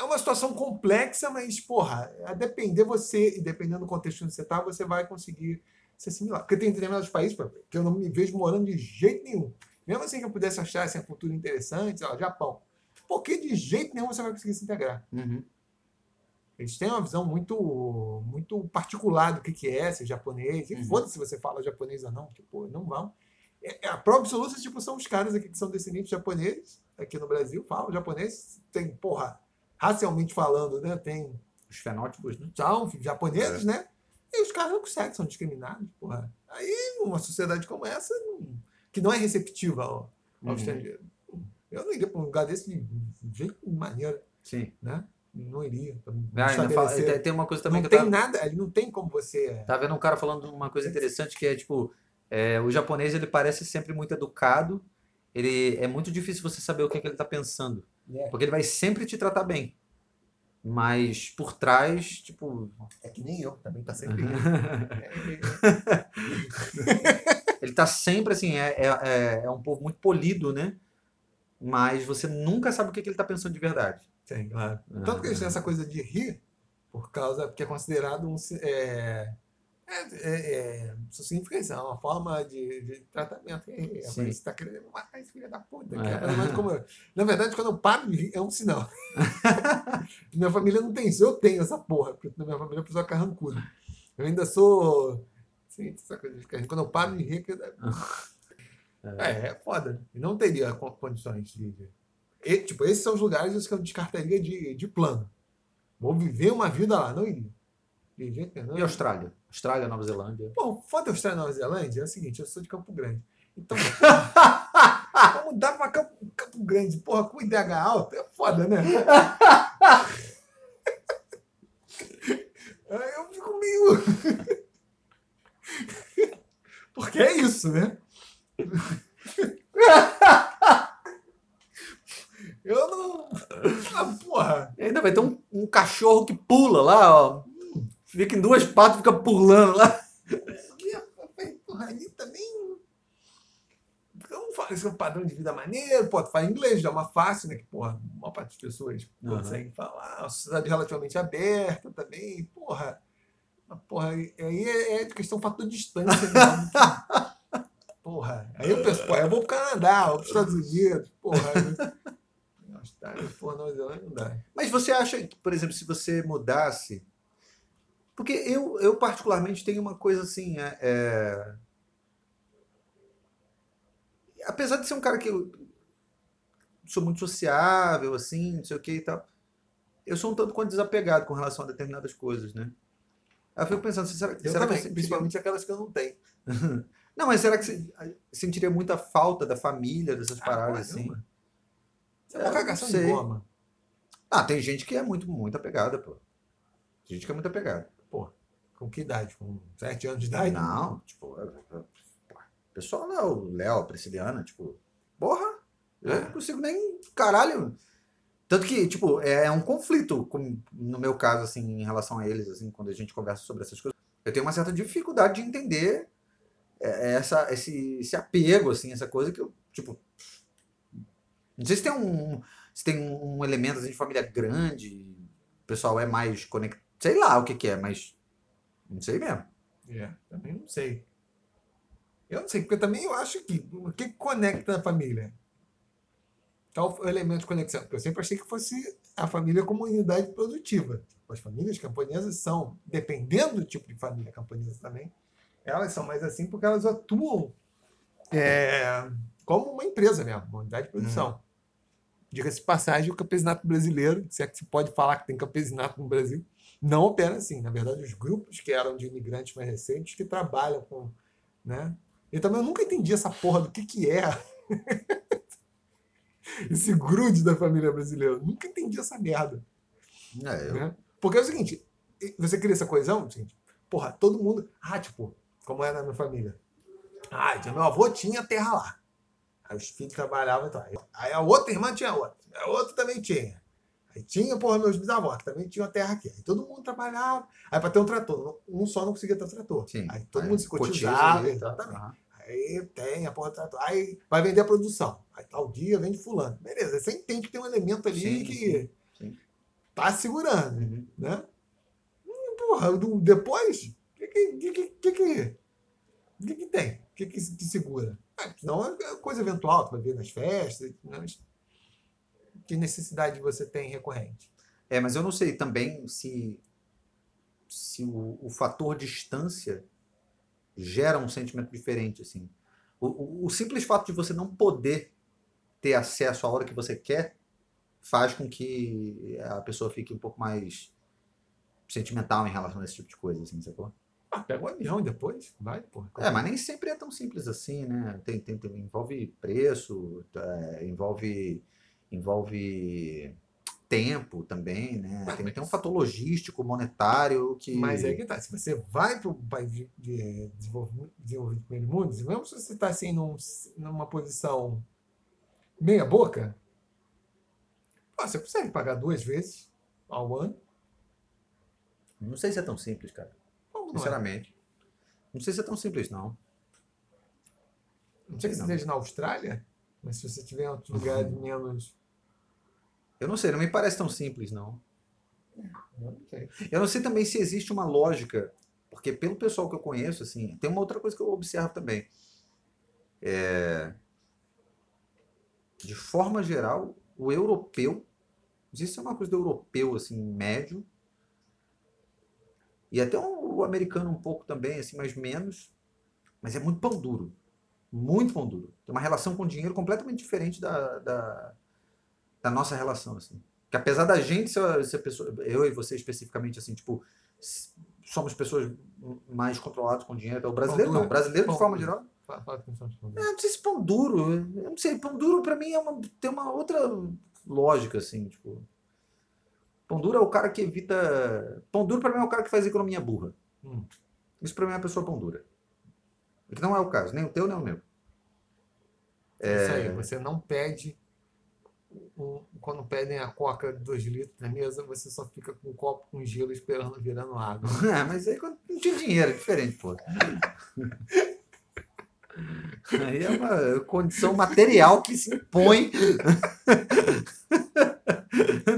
é uma situação complexa, mas, porra, a depender você, e dependendo do contexto onde você está, você vai conseguir se assimilar. Porque tem determinados países que eu não me vejo morando de jeito nenhum. Mesmo assim que eu pudesse achar essa cultura interessante, sei lá, Japão. Porque de jeito nenhum você vai conseguir se integrar. Uhum. Eles têm uma visão muito muito particular do que, que é ser japonês. E Uhum. foda-se se você fala japonês ou não. Tipo, não vão. É, é a prova absoluta, tipo, são os caras aqui que são descendentes de japoneses, aqui no Brasil, falam japonês. Tem, porra, racialmente falando, né? Tem Os fenótipos, né? são japoneses, né? E os caras não conseguem, são discriminados, porra. Aí, numa sociedade como essa, não- que não é receptiva ao, ao Uhum. estrangeiro. Eu não iria para um lugar desse de de jeito maneiro, Sim. né? Não iria. Ah, ainda fala- tem- uma coisa também não que tem tava, nada, não tem como você. tava vendo um cara falando uma coisa interessante que é tipo, é, o japonês ele parece sempre muito educado, ele é muito difícil você saber o que, é que ele tá pensando, É, porque ele vai sempre te tratar bem, mas por trás, tipo, é que nem eu, também tá sempre. ele tá sempre assim, é, é, é- é um povo muito polido, né? Mas você nunca sabe o que, que ele tá pensando de verdade. Tem, claro. Tanto que eles têm essa coisa de rir, por causa que é considerado um. É, é, é, é, significa é uma forma de, de tratamento. É, é, você tá querendo matar esse filho da puta. É. é mais eu. Na verdade, quando eu paro é um sinal. minha família não tem isso, eu tenho essa porra, porque na minha família é pessoa carrancuda. Eu ainda sou. Sim, essa coisa de. Quando eu paro de rir, é. É, é foda. Não teria co- condições de. de- E, tipo, esses são os lugares que eu descartaria de, de plano. Vou viver uma vida lá, não iria. De jeito nenhum. E Austrália? Austrália, Nova Zelândia. Pô, foda da Austrália e Nova Zelândia é o seguinte, eu sou de Campo Grande. Então, vamos mudar pra Campo, Campo Grande. Porra, com IDH alto é foda, né? Eu fico meio. Porque é isso, né? Eu não. Ah, porra. E ainda vai ter um, um cachorro que pula lá, ó. Fica em duas patas, fica pulando lá. Porra, ali também. Não fala esse é um padrão de vida maneiro, pô, tu fala inglês, já é uma fácil, né? Que, porra, a maior parte das pessoas Aham. conseguem falar, uma sociedade relativamente aberta também, porra. Mas, Porra, aí é, é questão fator de distância mesmo. Porra, aí eu penso, pô, eu vou pro Canadá, vou pros Estados Unidos, porra. Austrália, porra, Nova Zelândia não dá. Mas você acha que, por exemplo, se você mudasse. Porque eu, eu particularmente, tenho uma coisa assim. é- é, Apesar de ser um cara que eu sou muito sociável, assim, não sei o que e tal, eu sou um tanto quanto desapegado com relação a determinadas coisas, né? Aí eu fico pensando, será, Eu será que também, sentiria- principalmente aquelas que eu não tenho. Não, mas será que você sentiria muita falta da família, dessas paradas Ah, assim? caramba. Isso é uma cagação de goma. Ah, tem gente que é muito, muito apegada, pô. Tem gente que é muito apegada. Com que idade? Com 7 anos de idade? Não, tipo, é- é- pessoal lá, o Léo, a Prisciliana, tipo, porra, eu É. não consigo nem, caralho. Tanto que, tipo, é, é um conflito, com- no meu caso, assim, em relação a eles, assim, quando a gente conversa sobre essas coisas. Eu tenho uma certa dificuldade de entender é, essa, esse, esse apego, assim, essa coisa que eu, tipo, não sei se tem um, se tem um elemento assim, de família grande, o pessoal é mais conectado, sei lá o que que é, mas não sei mesmo. É, também não sei. Eu não sei, porque também eu acho que o que conecta a família? Qual o elemento de conexão? Porque eu sempre achei que fosse a família como unidade produtiva. As famílias camponesas são, dependendo do tipo de família camponesa também, elas são mais assim porque elas atuam é, como uma empresa mesmo, uma unidade de produção. Diga-se de passagem, o campesinato brasileiro, se é que se pode falar que tem campesinato no Brasil, não opera assim. Na verdade, os grupos que eram de imigrantes mais recentes que trabalham com. Né? Eu também nunca entendi essa porra do que, que é esse grude da família brasileira. Eu nunca entendi essa merda. É, eu, Né? Porque é o seguinte: você cria essa coesão, seguinte, porra, todo mundo. Ah, tipo, como era na minha família. Ah, então meu avô tinha terra lá. Aí os filhos trabalhavam e tal. Aí a outra irmã tinha outra. A outra também tinha. Aí tinha, porra, meus bisavós, que também tinham a terra aqui. Aí todo mundo trabalhava. Aí para ter um trator, um só não conseguia ter um trator. Sim. Aí todo Aí, mundo se cotiza cotizava. ali, exatamente. aham. Aí tem a porra do trator. Aí vai vender a produção. Aí tal dia vende fulano. Beleza, você entende que tem um elemento ali Sim, que sim, tá segurando, Uhum. né? Hum, Porra, depois, o que que, que, que, que, que, que tem? O que, que, que segura? Ah, não é coisa eventual, tu vai ver nas festas, mas que necessidade você tem recorrente? É, mas eu não sei também se, se o, o fator distância gera um sentimento diferente, assim. O, o, o simples fato de você não poder ter acesso à hora que você quer faz com que a pessoa fique um pouco mais sentimental em relação a esse tipo de coisa, assim, sacou? Ah, pega o avião depois, vai, porra. É, mas nem sempre é tão simples assim, né? Tem, tem, tem- envolve preço, é, envolve, envolve tempo também, né? Mas- Tem, tem um fator logístico, monetário que... Mas é que tá, se você vai para o país de, de desenvolvido de primeiro mundo, mesmo se você está assim num, numa posição meia boca, pô, você consegue pagar duas vezes ao ano. Não sei se é tão simples, cara. É? Sinceramente. Não sei se é tão simples, não. Não sei se seja na Austrália, mas se você tiver em outros lugares menos. Eu não sei, não me parece tão simples, não. Não sei. Eu não sei também se existe uma lógica, porque pelo pessoal que eu conheço, assim, tem uma outra coisa que eu observo também. É, de forma geral, o europeu, isso é uma coisa do europeu, assim, médio, e até o, o americano um pouco também, assim, mas menos, mas é muito pão duro. Muito pão duro. Tem uma relação com o dinheiro completamente diferente da, da, da nossa relação, assim. Que apesar da gente ser, ser pessoa, eu e você especificamente, assim, tipo, somos pessoas mais controladas com dinheiro. O brasileiro não. Brasileiro, de forma geral, eu não sei se pão duro. Eu não sei, pão duro pra mim é uma, tem uma outra lógica, assim, tipo. Pão duro é o cara que evita. Pão duro pra mim é o cara que faz economia burra. Hum. Isso pra mim é uma pessoa pão dura. O Que não é o caso, nem o teu, nem o meu. Isso aí, você não pede. Um- quando pedem a coca de 2 litros na mesa, você só fica com um copo com gelo esperando virando água. É, mas aí quando não tinha dinheiro, é diferente, pô. Aí é uma condição material que se impõe.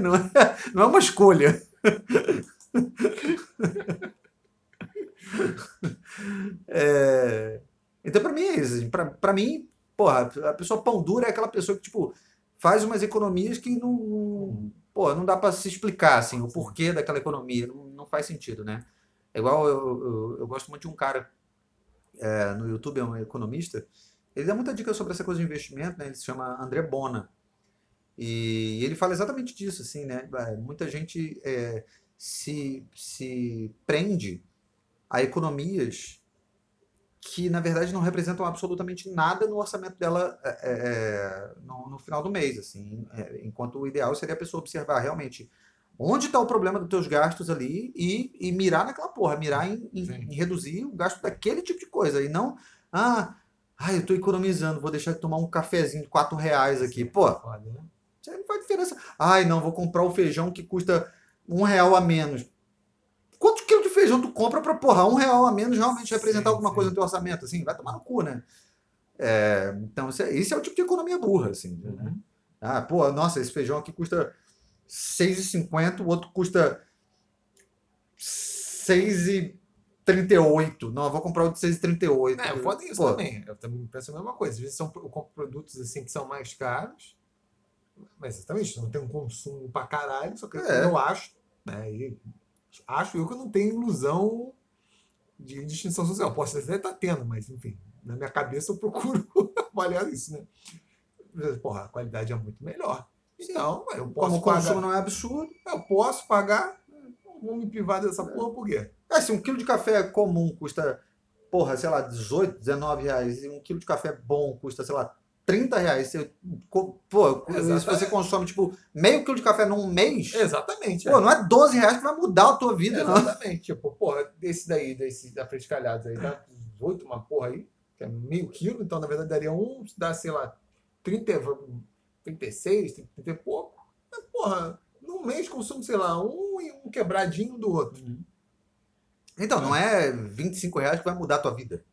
Não é, não é uma escolha. É, Então, pra mim, é isso. assim. Pra mim, porra, a pessoa pão dura é aquela pessoa que, tipo, faz umas economias que não, não, pô, não dá pra se explicar, assim, o porquê daquela economia. Não, não faz sentido, né? É igual eu, eu, eu gosto muito de um cara é, no YouTube, é um economista. Ele dá muita dica sobre essa coisa de investimento, né? Ele se chama André Bona. E ele fala exatamente disso, assim, né? Muita gente é, se, se prende a economias que, na verdade, não representam absolutamente nada no orçamento dela é, é, no, no final do mês, assim. É, enquanto o ideal seria a pessoa observar realmente onde está o problema dos teus gastos ali e, e mirar naquela porra, mirar em, em- em reduzir o gasto daquele tipo de coisa. E não, ah, ah eu estou economizando, vou deixar de tomar um cafezinho de 4 reais aqui. Pô, né? isso aí não faz diferença. Ai, não, vou comprar o feijão que custa um real a menos. Quantos quilos feijão tu compra pra, porra, um real a menos realmente representar Sim, alguma sim. coisa no teu orçamento? Assim, vai tomar no cu, né? É, então, isso é, é o tipo de economia burra, assim. né? Uhum. Ah, pô, nossa, esse feijão aqui custa 6,50, o outro custa 6,38. Não, eu vou comprar o de 6,38. É, foda isso Pô, também. Eu também penso a mesma coisa. Às vezes são, eu compro produtos assim que são mais caros, mas exatamente, não tem um consumo pra caralho, só que É. eu acho, né, e acho eu que não tenho ilusão de distinção social. Posso até estar tendo, mas enfim, na minha cabeça eu procuro avaliar isso, né? Porra, a qualidade é muito melhor. Então, eu Como posso o consumo pagar. não é absurdo. Eu posso pagar, vou me privar dessa porra por quê? É, se um quilo de café comum custa, porra, sei lá, 18, 19 reais, e um quilo de café bom custa, sei lá, 30 reais, você, pô, se Exatamente. você consome, tipo, meio quilo de café num mês, Exatamente. pô, não é 12 reais que vai mudar a tua vida, não. Exatamente. Tipo, porra, desse daí, desse da frescalhados aí, dá 18, uma porra aí, que é meio quilo, então na verdade daria um, dá, sei lá, 30, 36, 30 e pouco. Mas, porra, no um mês consumo, sei lá, um e um quebradinho do outro. Então, não é 25 reais que vai mudar a tua vida.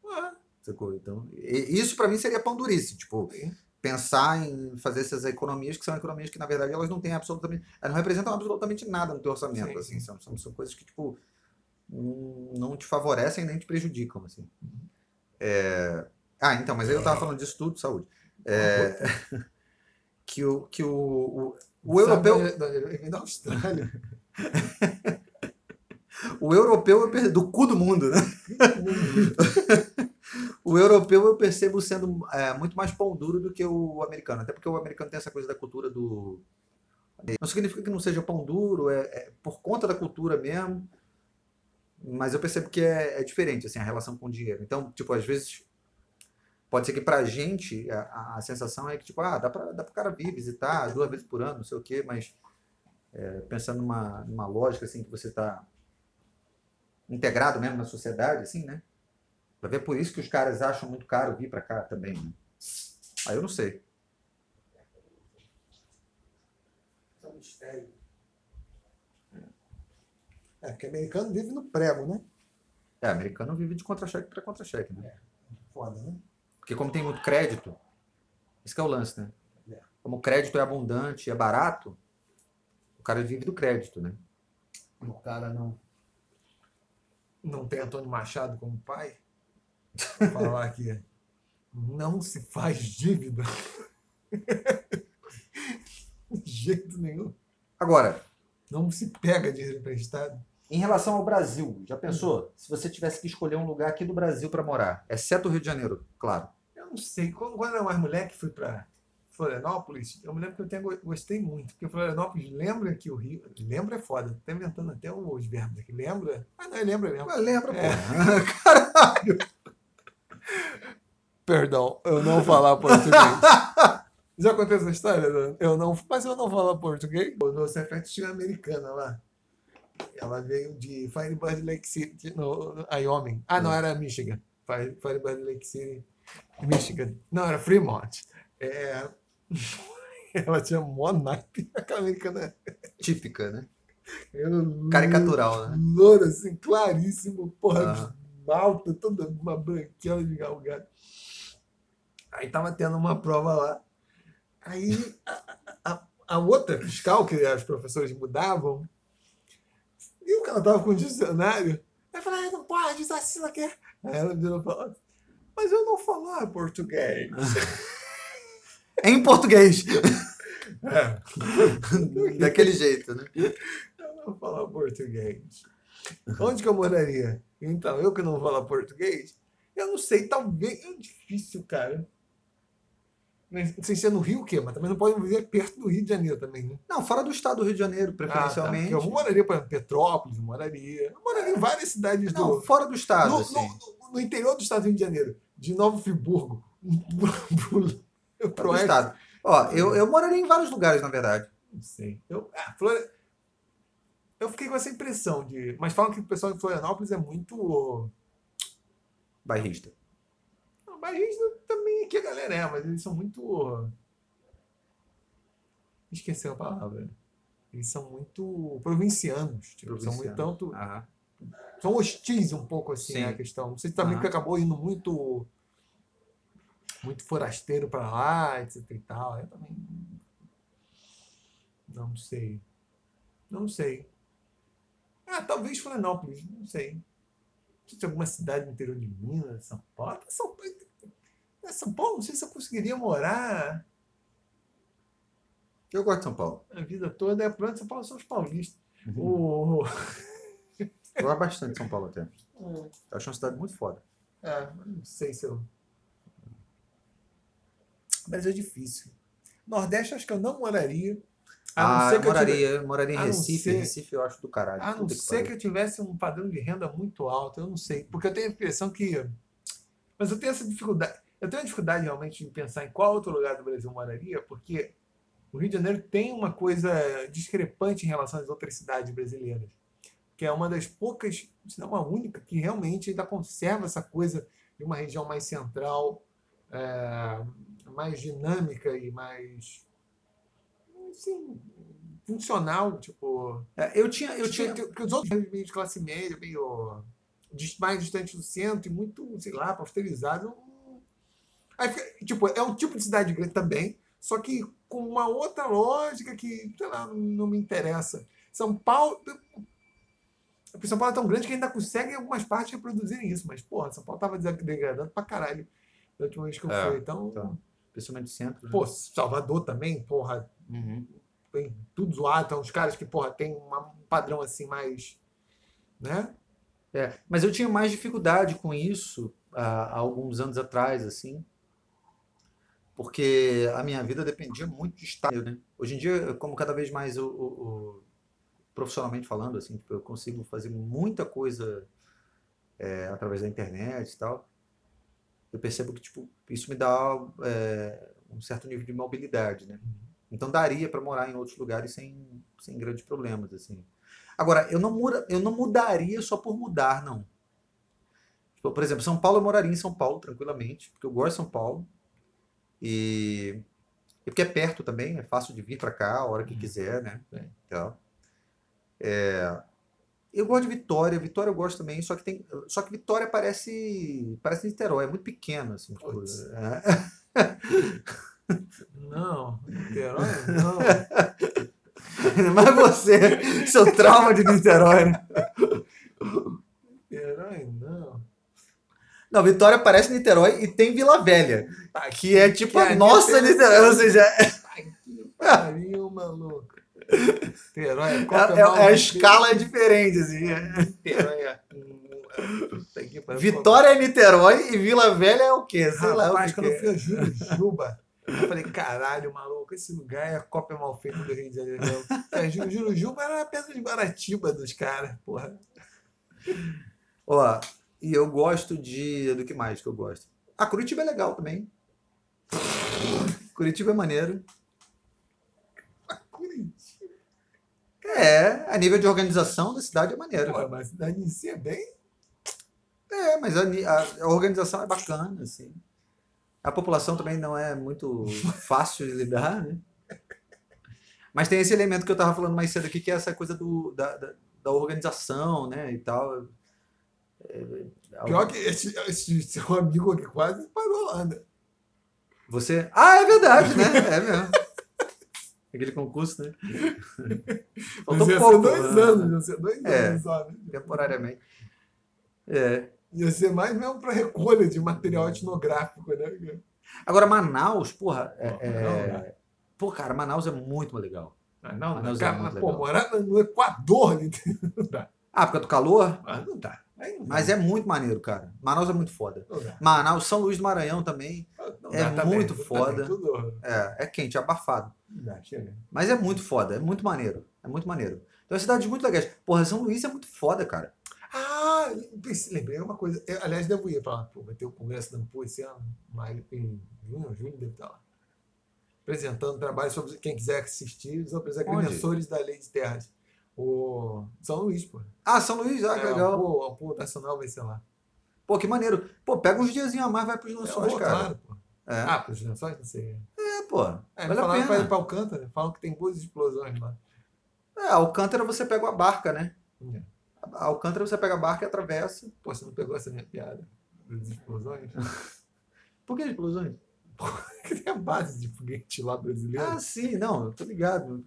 Sacou? Então, isso pra mim seria pão durice. Tipo, pensar em fazer essas economias que são economias que, na verdade, elas não têm absolutamente. Elas não representam absolutamente nada no teu orçamento. Sim, assim. sim. São, são, são coisas que, tipo, não te favorecem nem te prejudicam. Assim. É, Ah, então, mas aí eu tava falando disso tudo, saúde. É, que o, que o, o, o europeu. da- da- vem da Austrália. O europeu eu per- do cu do mundo, né? O europeu eu percebo sendo é, muito mais pão duro do que o americano. Até porque o americano tem essa coisa da cultura do. Não significa que não seja pão duro, é, é por conta da cultura mesmo. Mas eu percebo que é, é diferente assim, a relação com o dinheiro. Então, tipo, às vezes. Pode ser que pra gente a, a- sensação é que, tipo, ah, dá pra, dá pro cara vir visitar duas vezes por ano, não sei o quê, mas é, pensando numa, numa lógica assim que você tá integrado mesmo na sociedade, assim, né? Vai ver por isso que os caras acham muito caro vir pra cá também, né? Aí eu não sei. É um mistério. É, porque americano vive no prego, né? É, americano vive de contra-cheque para contra-cheque, né? Foda, né? Porque como tem muito crédito, esse que é o lance, né? É. Como o crédito é abundante e é barato, o cara vive do crédito, né? O cara não. Não tem Antônio Machado como pai. Falar que não se faz dívida. De jeito nenhum. Agora, Não se pega dinheiro emprestado. em relação ao Brasil, já pensou? Se você tivesse que escolher um lugar aqui do Brasil para morar, exceto o Rio de Janeiro, claro. Eu não sei. Quando, quando eu era mais moleque, fui para Florianópolis. Eu me lembro que eu tenha, go- gostei muito. Porque Florianópolis lembra que o Rio. Lembra é foda. Tô inventando até os verbos aqui. Lembra? Ah, não, é lembra mesmo. Mas lembra, É. pô. Perdão, eu não falar português. Já contei essa história? né? Eu não, mas eu não falo português. No Cefete tinha uma americana lá. Ela veio de Firebird Lake City, no, no Wyoming. Ah, não, era Michigan. Fire- Firebird Lake City, Michigan. Não, era Fremont. É, Ela tinha mó naipe, aquela americana. Típica, né? Caricatural, né? loura, assim, claríssimo, porra, Aham. malta, toda uma branquela de galgada. Aí tava tendo uma prova lá. Aí a, a- a outra fiscal, que as professores mudavam, viu que ela tava com o dicionário. Aí falou, ah, não pode, isso assim ela quer. Aí ela virou e falou, mas eu não falar português. Em português. É. Daquele jeito, né? Eu não falo português. Onde que eu moraria? Então, eu que não falo português, eu não sei, talvez. É difícil, cara. Mas, Sem ser no Rio, o quê? Mas também não pode viver perto do Rio de Janeiro também, né? Não, fora do estado do Rio de Janeiro, Ah, tá. preferencialmente. Eu moraria, por exemplo, Petrópolis, eu moraria. Eu moraria em várias cidades Não, do. fora do estado, No, assim. no- no interior do estado do Rio de Janeiro, de Novo Friburgo, pro, estado. Ó, eu, eu moraria em vários lugares, na verdade. Não sei. Eu, ah, Flor- eu fiquei com essa impressão de. Mas falam que o pessoal de Florianópolis é muito. Bairrista. Não, Barrista também aqui a galera é, mas eles são muito. Esqueci a palavra. Eles são muito provincianos. Tipo, São muito tanto. Aham. São hostis um pouco assim Sim. a questão. Não sei se também Aham. que acabou indo muito. Muito forasteiro para lá, etc e tal. Eu também. Não sei. Não sei. Ah, talvez Florianópolis, não sei. Não sei se alguma cidade no interior de Minas, São Paulo. São Paulo, é São Paulo, não sei se eu conseguiria morar Eu gosto de São Paulo. a vida toda. É plano São Paulo são os paulistas. Uhum. O... Eu gosto bastante de São Paulo até. Eu acho uma cidade muito foda. É, não sei se eu. Mas é difícil. Nordeste, acho que eu não moraria. A Ah, eu que eu tivesse- moraria, eu moraria em Recife. ser- Recife eu acho do caralho. A não que ser que pariu. eu tivesse um padrão de renda muito alto, eu não sei. Porque eu tenho a impressão que. Mas eu tenho essa dificuldade. Eu tenho dificuldade realmente de pensar em qual outro lugar do Brasil eu moraria, porque o Rio de Janeiro tem uma coisa discrepante em relação às outras cidades brasileiras. Que é uma das poucas, se não a única, que realmente ainda conserva essa coisa de uma região mais central, é, mais dinâmica e mais. Assim, funcional, tipo. É, eu tinha. Eu tinha... Que, os outros meio de classe média, meio mais distante do centro e muito, sei lá, posterizado. Aí tipo, é um tipo de cidade grande também, só que com uma outra lógica que, sei lá, não me interessa. São Paulo. São Paulo é tão grande que ainda consegue em algumas partes reproduzirem isso, mas, porra, São Paulo tava degradando pra caralho da última vez que eu É, fui. Então, tá. Principalmente no centro. né? pô, Salvador também, porra, Uhum. tem tudo zoado, então os caras que, porra, tem um padrão assim mais. Né? É, mas eu tinha mais dificuldade com isso há, há alguns anos atrás, assim, porque a minha vida dependia muito de estágio, né? Hoje em dia, como cada vez mais o, o- o- profissionalmente falando, assim, tipo, eu consigo fazer muita coisa é, através da internet e tal, eu percebo que, tipo, isso me dá é, um certo nível de mobilidade, né? Então daria para morar em outros lugares sem, sem grandes problemas, assim. Agora, eu não, muda, eu não mudaria só por mudar, não. Tipo, por exemplo, São Paulo eu moraria em São Paulo tranquilamente, porque eu gosto de São Paulo. E, e porque é perto também, é fácil de vir para cá a hora que quiser, né? É. Então, é, eu gosto de Vitória, Vitória eu gosto também, só que tem, só que Vitória parece parece Niterói, é muito pequeno assim, é. Não, Niterói, não. Mas você, seu trauma de Niterói, né? Niterói, não. Vitória parece Niterói e tem Vila Velha, Tá que é tipo Que a ali nossa tem- Niterói, ou seja, Ai, que pariu, maluco. Niterói, é, é- mal a escala é diferente, assim. é. Niterói é. Vitória é Niterói e Vila Velha é o quê? Sei lá Rapaz, que quando eu fui a Jurujuba, eu falei, caralho, maluco, esse lugar é a cópia mal feita do Rio de Janeiro. mesmo. É, Ju- Jurujuba era a pedra de Guaratiba dos caras, porra. Ó, e eu gosto de. Do que mais que eu gosto? Ah, Curitiba é legal também. Curitiba é maneiro. Curitiba, É, a nível de organização da cidade é maneiro. porra, mas a cidade em si é bem. É, mas a, a- a organização é bacana, assim. A população também não é muito fácil de lidar, né? Mas tem esse elemento que eu estava falando mais cedo aqui, que é essa coisa do, da, da, da organização, né, e tal. É, é, Pior que esse, esse seu amigo aqui quase parou lá, né? Você. Ah, é verdade, né? É mesmo. Aquele concurso, né? Faltou ia pouco. ser dois né? anos, ia ser dois É. anos só, né? Temporariamente. É. Ia ser mais mesmo para recolha de material etnográfico, né? Agora, Manaus, porra. É, Pô, é- não, né? Pô, cara, Manaus é muito legal. Ah, não, Manaus é cara, muito mas, pô, legal. morar no Equador ali não dá. Ah, por causa do calor? Ah, não dá. Mas é muito maneiro, cara. Manaus é muito foda. Manaus, São Luís do Maranhão também. Não É tá muito bem, tá foda. tudo- É, é quente, é abafado. Dá. Mas é muito foda, é muito maneiro. É muito maneiro. Então, é cidades muito legais. Porra, São Luís é muito foda, cara. Ah, lembrei uma coisa. Eu, aliás, devo ir para lá. Pô, vai ter o Congresso da Ampul esse ano, maio, em junho, ou julho, deve estar lá. Apresentando trabalho sobre quem quiser assistir, sobre os agrimensores da lei de terras. O São Luís, pô. Ah, São Luís, ah, que É, legal. O Ampul Nacional vai ser lá. Pô, que maneiro. Pô, pega uns diazinhos a mais, vai pros É, lençóis, pô, cara. claro, pô. É, Ah, para os lençóis, não sei. é pô. É, vale falaram para ir para Alcântara. Falam que tem boas explosões lá. É, Alcântara você pega a barca, né? É. A Alcântara você pega a barca e atravessa. Pô, você não pegou essa minha piada? Das explosões? Por que explosões? que tem a base de foguete lá brasileiro. Ah, sim, não, eu tô ligado.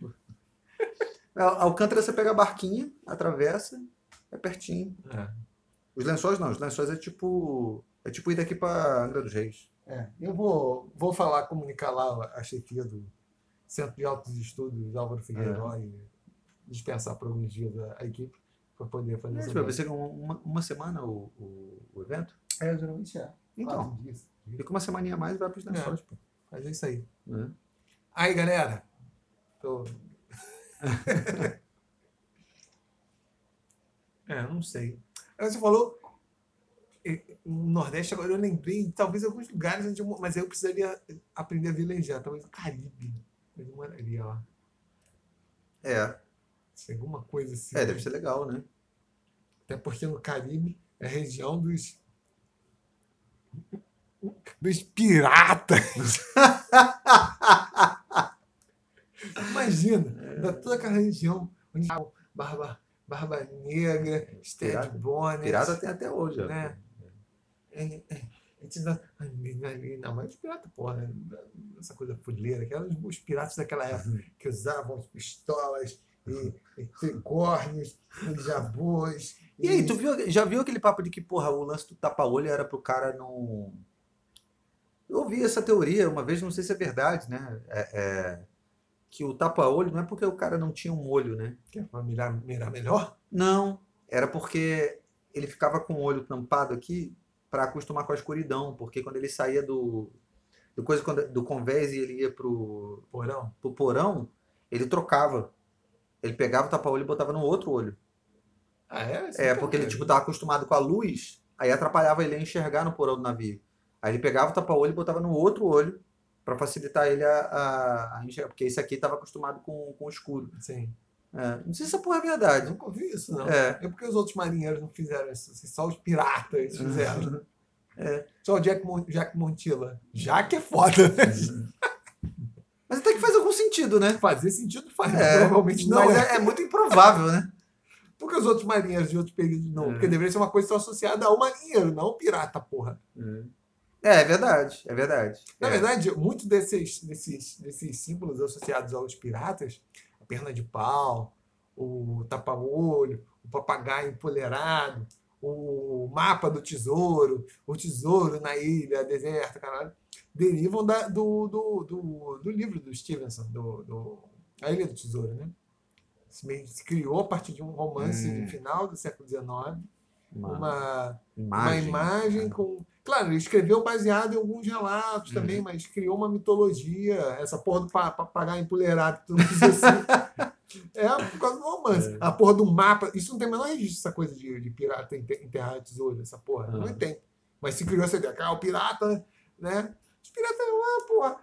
Al- Alcântara você pega a barquinha, atravessa, é pertinho. É. Os lençóis não, os lençóis é tipo. É tipo ir daqui pra Angra dos Reis. É, eu vou, vou falar, comunicar lá a chefia do Centro de Altos Estudos Álvaro Figueiredo e dispensar por alguns dias a, a equipe para poder fazer É, tipo, vai ser uma, uma semana o, o, o evento? É, geralmente é. Então, disso. fica uma semaninha a mais e vai pros lençóis, pô. Mas é isso aí. né? Aí, galera. Tô... é, não sei. Aí Você falou no Nordeste, agora eu lembrei, talvez alguns lugares onde eu, mas aí eu precisaria aprender a velejar, talvez o Caribe. Eu moraria lá. É, Se alguma coisa assim. é, deve ser legal, né? Até porque no Caribe é a região dos. dos piratas. Imagina, Da toda aquela região onde Barba, Barba Negra, Pirata. Bonnet. Pirata tem até hoje, ó. Né? É, é, a gente dá- Não, mas os piratas, porra, né? essa coisa fuleira, que eram os- piratas daquela época que usavam as pistolas e, e tricórnios, e jabus. E aí, tu viu, já viu aquele papo de que, porra, o lance do tapa-olho era pro cara não. Eu ouvi essa teoria uma vez, não sei se é verdade, né? É, é, que o tapa-olho não é porque o cara não tinha um olho, né? Que é pra mirar, mirar melhor? Não, era porque ele ficava com o olho tampado aqui para acostumar com a escuridão, porque quando ele saía do, do coisa do convés e ele ia pro, Porão? pro porão, ele trocava. Ele pegava o tapa-olho e botava no outro olho. Ah, é? É, não porque ele tem. tipo tava acostumado com a luz, aí atrapalhava ele a enxergar no porão do navio. Aí ele pegava o tapa-olho e botava no outro olho para facilitar ele a, a, a enxergar, porque esse aqui tava acostumado com, com o escuro. Sim. É, não sei se essa porra é Eu verdade. nunca ouvi isso, não. É. É porque os outros marinheiros não fizeram isso, assim, só os piratas fizeram. É. Só o Jack, Mon Jack Montilla. Jack é foda, né? Mas até que faz algum sentido, né? Fazer sentido faz, É, provavelmente não mas é. é, é muito improvável, né? Porque os outros marinheiros de outros períodos não. É. Porque deveria ser uma coisa só associada ao marinheiro, não ao pirata, porra. É, é verdade, é verdade. Na É. verdade, muitos desses, desses, desses símbolos associados aos piratas, a perna de pau, o tapa-olho, o papagaio empoleirado, o mapa do tesouro, o tesouro na ilha deserta, caralho, derivam da- do, do, do, do livro do Stevenson, do, do, A Ilha do Tesouro, né? Se, criou a partir de um romance Hum. do final do século XIX, Uma, uma, uma imagem. imagem com. Claro, ele escreveu baseado em alguns relatos Uhum. também, mas criou uma mitologia, essa porra do pa- papagaio empoleirado que tu não precisa assim. é por causa do romance. É. A porra do mapa. Isso não tem o menor registro, essa coisa de, de pirata ente- enterrar tesouro, essa porra. Não Uhum. tem. Mas se criou essa ideia, ah, o pirata, né? Os piratas lá, porra.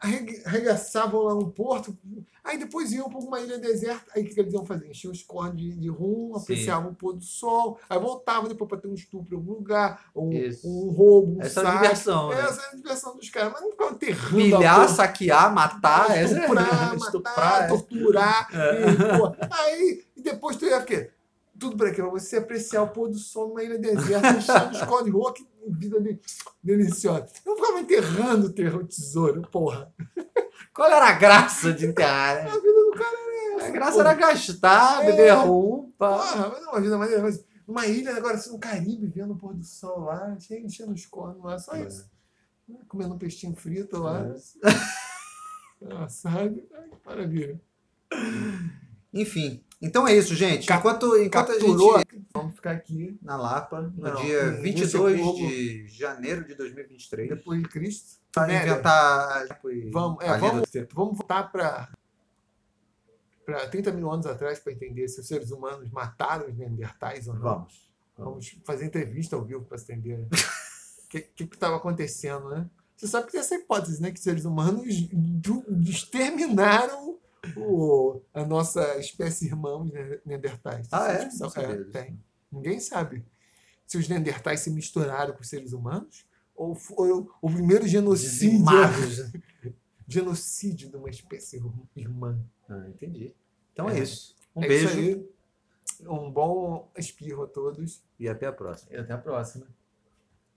Arregaçavam lá um porto, aí depois iam para uma ilha deserta. Aí o que, eles iam fazer? Enchiam os cornos de, de rum, apreciavam o pôr do sol, aí voltavam depois para ter um estupro em algum lugar, ou um, um roubo, um Essa é a saque. diversão, né? Essa é a diversão dos caras, mas não ficavam enterrando a Pilhar, porra. saquear, matar, essa estuprar, estuprar, matar, é. torturar. É. E, pô, aí, e depois tu ia o quê? Tudo para quê? Pra você apreciar o pôr do sol numa ilha deserta, enchendo os de rua, que vida de- deliciosa. Eu não ficava enterrando o terror tesouro, porra. Qual era a graça de enterrar, A né? vida do cara era essa. A graça porra. era gastar, É. beber pá. Porra, mas é uma vida maneira. Mas uma ilha, agora assim, no Caribe, vendo o pôr do sol lá, cheio, enchendo os cornos lá, só É. isso. Comendo um peixinho frito lá. É. Assado. Ai, que maravilha. Enfim, então é isso, gente. Cap- Enquanto, enquanto a Capturou. gente Vamos ficar aqui na Lapa, no Não, dia nesse 22 jogo- de janeiro de 2023, depois de Cristo. Né, inventar Vamos, é, a vamos, vamos voltar para para 30 mil anos atrás para entender se os seres humanos mataram os Neandertais ou não. Vamos. Vamos fazer entrevista ao vivo para se entender o que que estava acontecendo, né? Você sabe que tem essa hipótese, né? Que os seres humanos exterminaram o, a nossa espécie irmã, os ne- Neandertais. Ah, é? sabia é, tem. Ninguém sabe se os Neandertais se misturaram com os seres humanos ou foi o, o primeiro genocídio, Dizimados. genocídio de uma espécie irmã. Ah, entendi. Então é, É. isso. Um É beijo isso aí. Um bom espirro a todos e até a próxima. e até a próxima.